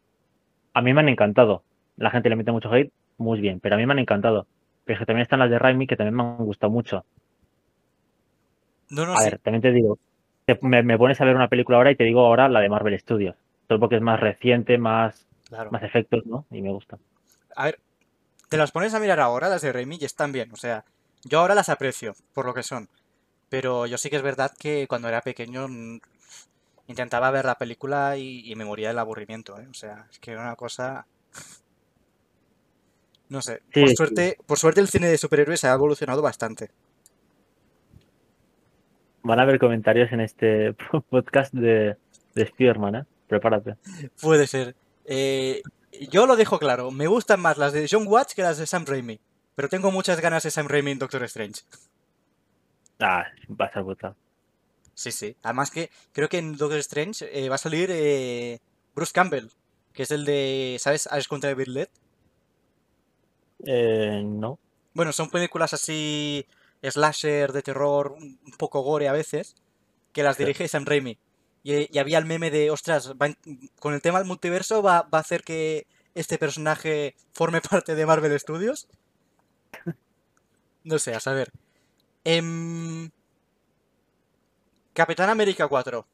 a mí me han encantado. La gente le mete mucho hate, muy bien, pero a mí me han encantado. Pero es que también están las de Raimi que también me han gustado mucho. No, no, A sí. ver, también te digo, te- me, me pones a ver una película ahora y te digo ahora la de Marvel Studios. Solo porque es más reciente, más, Claro. más efectos, ¿no? Y me gusta. A ver, te las pones a mirar ahora, las de Raimi, y están bien. O sea, yo ahora las aprecio por lo que son. Pero yo sí que es verdad que cuando era pequeño mm, intentaba ver la película y, y me moría del aburrimiento, ¿eh? O sea, es que era una cosa... No sé, Sí, por sí. suerte, por suerte el cine de superhéroes ha evolucionado bastante. Van a haber comentarios en este podcast de, de Spider-Man, ¿eh? Prepárate. Puede ser. Eh, yo lo dejo claro, me gustan más las de John Watts que las de Sam Raimi. Pero tengo muchas ganas de Sam Raimi en Doctor Strange. Ah, va a brutal. Sí, sí. Además que creo que en Doctor Strange eh, va a salir eh, Bruce Campbell, que es el de, ¿sabes? Ash contra Dead. Eh, no. Bueno, son películas así slasher de terror, un poco gore a veces, que las dirige Sam Raimi. Y, y había el meme de, ostras, va con el tema del multiverso va, va a hacer que este personaje forme parte de Marvel Studios. No sé, a saber. Em, Capitán América 4.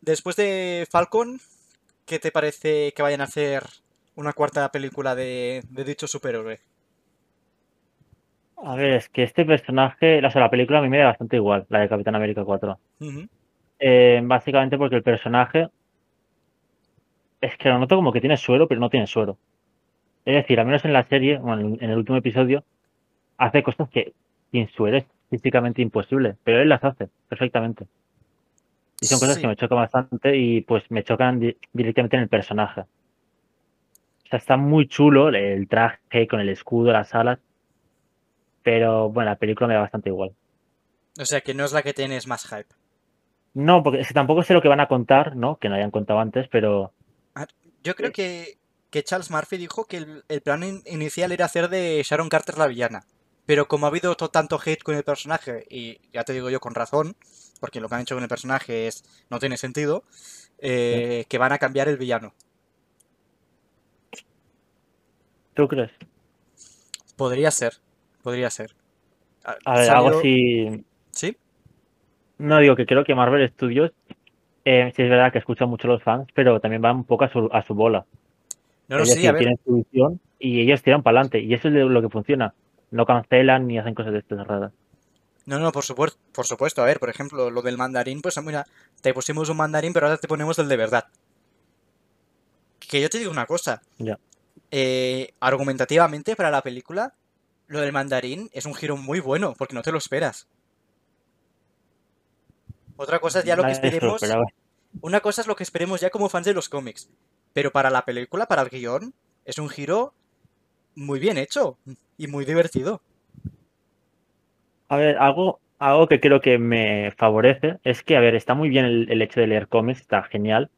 Después de Falcon, ¿qué te parece que vayan a hacer una cuarta película de, de dicho superhéroe? A ver, es que este personaje, o sea, la película a mí me da bastante igual, la de Capitán América 4. Ujú. Eh, básicamente porque el personaje es que lo noto como que tiene suero, pero no tiene suero. Es decir, al menos en la serie, bueno, en el último episodio, hace cosas que sin suero es físicamente imposible, pero él las hace perfectamente. Y son cosas Sí. que me chocan bastante y pues me chocan di- directamente en el personaje. O sea, está muy chulo el traje con el escudo, las alas, pero bueno, la película me da bastante igual. O sea, que no es la que tienes más hype. No, porque es que tampoco sé lo que van a contar, ¿no? Que no hayan contado antes, pero Yo creo que que Charles Murphy dijo que el, el plan in- inicial era hacer de Sharon Carter la villana. Pero como ha habido to- tanto hate con el personaje, y ya te digo yo con razón, porque lo que han hecho con el personaje es no tiene sentido, eh, que van a cambiar el villano. ¿Tú crees? Podría ser, podría ser. A ver, algo así. ¿Sí? No digo que creo que Marvel Studios, eh, sí es verdad que escucha mucho a los fans, pero también va un poco a su, a su bola. No, no, es sí, decir, a ver. tienen su visión y ellos tiran para adelante. Y eso es lo que funciona. No cancelan ni hacen cosas de estas raras. No, no, por supuesto, por supuesto. A ver, por ejemplo, lo del mandarín, pues mira, te pusimos un mandarín, pero ahora te ponemos el de verdad. Que yo te digo una cosa. Ya. Eh, argumentativamente para la película, lo del mandarín es un giro muy bueno, porque no te lo esperas. Otra cosa es ya lo que esperemos. Una cosa es lo que esperemos ya como fans de los cómics. Pero para la película, para el guion, es un giro muy bien hecho y muy divertido. A ver, algo, algo que creo que me favorece es que, a ver, está muy bien el, el hecho de leer cómics, está genial,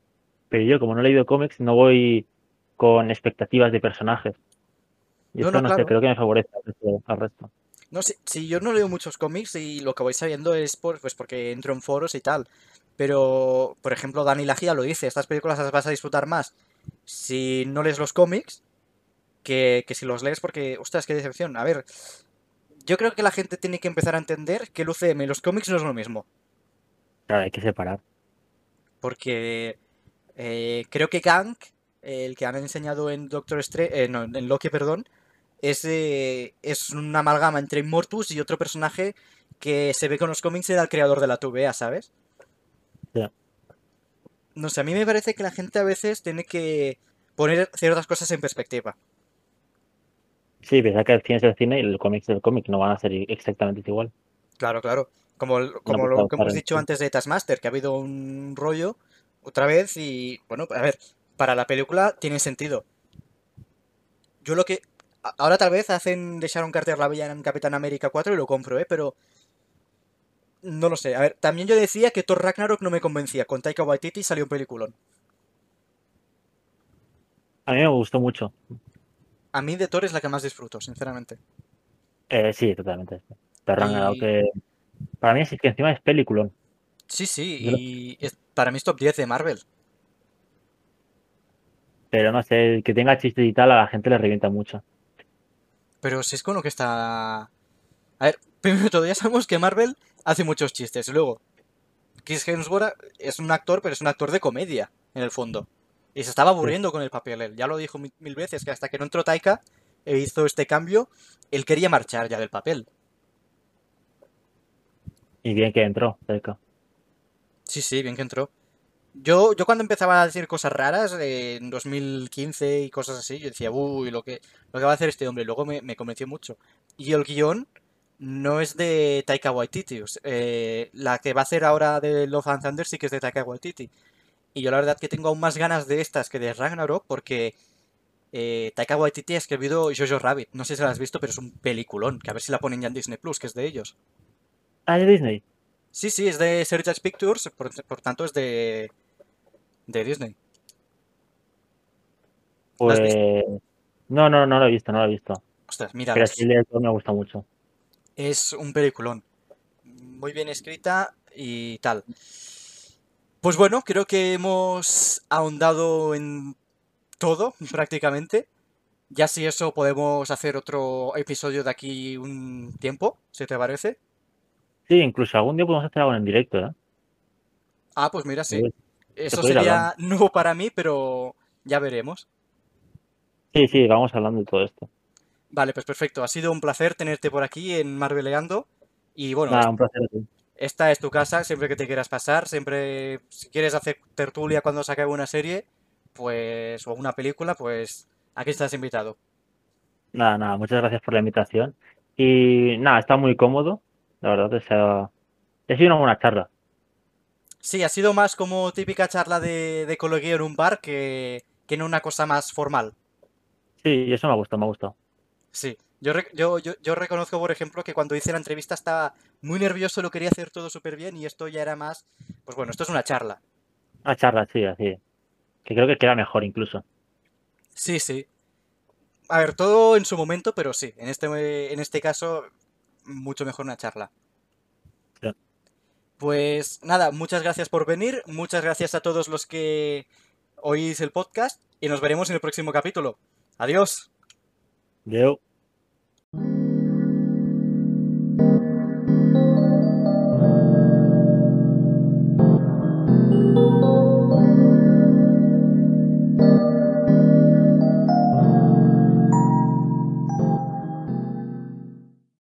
pero yo como no he leído cómics no voy con expectativas de personajes. Y No, eso no, no sé, creo que me favorece al resto-. No sé, si yo no leo muchos cómics y lo que voy sabiendo es por, pues porque entro en foros y tal. Pero, por ejemplo, Dani Lagia lo dice, estas películas las vas a disfrutar más si no lees los cómics que, que si los lees porque, ostras, qué decepción. A ver, yo creo que la gente tiene que empezar a entender que el UCM y los cómics no es lo mismo. Claro, hay que separar. Porque eh, creo que Kang, el que han enseñado en Doctor Strange, no, en Loki, perdón, es, es una amalgama entre Immortus y otro personaje que se ve con los cómics era el creador de la TVA, ¿sabes? Ya. No sé, a mí me parece que la gente a veces tiene que poner ciertas cosas en perspectiva. Sí, pensar que el cine es el cine y el cómic es el cómic, no van a ser exactamente igual. Claro, claro. Como, como lo claro, que hemos claro, dicho antes de Taskmaster, que ha habido un rollo otra vez y, bueno, a ver, para la película tiene sentido. Yo lo que... Ahora tal vez hacen de Sharon Carter la villana en Capitán América 4 y lo compro, ¿eh? Pero... No lo sé. A ver, también yo decía que Thor Ragnarok no me convencía. Con Taika Waititi salió un peliculón. A mí me gustó mucho. A mí de Thor es la que más disfruto, sinceramente. Eh, sí, totalmente. Y- Ragnarok, que para mí es que encima es peliculón. Sí, sí, Yo y es- para mí es top 10 de Marvel. Pero no sé, el que tenga chistes y tal a la gente le revienta mucho. Pero si es con lo que está... A ver, primero de todo, ya sabemos que Marvel hace muchos chistes. Luego, Chris Hemsworth es un actor, pero es un actor de comedia, en el fondo. Y se estaba aburriendo con el papel él. Ya lo dijo mi- mil veces, que hasta que no entró Taika e hizo este cambio, él quería marchar ya del papel. Y bien que entró, Taika. Sí, sí, bien que entró. Yo, yo cuando empezaba a decir cosas raras, eh, en 2015 y cosas así, yo decía, uy, lo que, lo que va a hacer este hombre. Luego me, me convenció mucho. Y el guion no es de Taika Waititi. eh, la que va a hacer ahora de Love and Thunder sí que es de Taika Waititi. Y yo la verdad que tengo aún más ganas de estas que de Ragnarok porque eh, Taika Waititi ha escrito Jojo Rabbit. No sé si la has visto, pero es un peliculón. Que a ver si la ponen ya en Disney Plus, que es de ellos. Ah, de Disney. Sí, sí, es de Sergio Pictures, por, por tanto es de, de Disney. ¿La has Pues. No, no, no lo he visto, no lo he visto. Ostras, mira, Pero sí, el director me gusta mucho. es un peliculón. Muy bien escrita y tal. Pues bueno, creo que hemos ahondado en todo, prácticamente. Ya si eso podemos hacer otro episodio de aquí un tiempo, si te parece. Sí, incluso algún día podemos hacer algo en directo, ¿eh? Ah, pues mira, sí. Sí, Eso sería nuevo para mí, pero ya veremos. Sí, sí, vamos hablando de todo esto. Vale, pues perfecto. Ha sido un placer tenerte por aquí en Marveleando. Y bueno, Nada, un placer. a ti. esta es tu casa, siempre que te quieras pasar, siempre si quieres hacer tertulia cuando se acabe una serie, pues, o una película, pues aquí estás invitado. Nada, nada, muchas gracias por la invitación. Y nada, está muy cómodo, la verdad, o sea, ha sido una buena charla. Sí, ha sido más como típica charla de, de en un bar que, que en una cosa más formal. Sí, eso me ha gustado, me ha gustado. Sí, yo, yo, yo, yo reconozco, por ejemplo, que cuando hice la entrevista estaba muy nervioso, lo quería hacer todo súper bien y esto ya era más, pues bueno, esto es una charla. Una charla, sí, así. Que creo que queda mejor incluso. Sí, sí. A ver, todo en su momento, pero sí, en este, en este caso, mucho mejor una charla. Ya. Pues nada, muchas gracias por venir, muchas gracias a todos los que oís el podcast y nos veremos en el próximo capítulo. Adiós.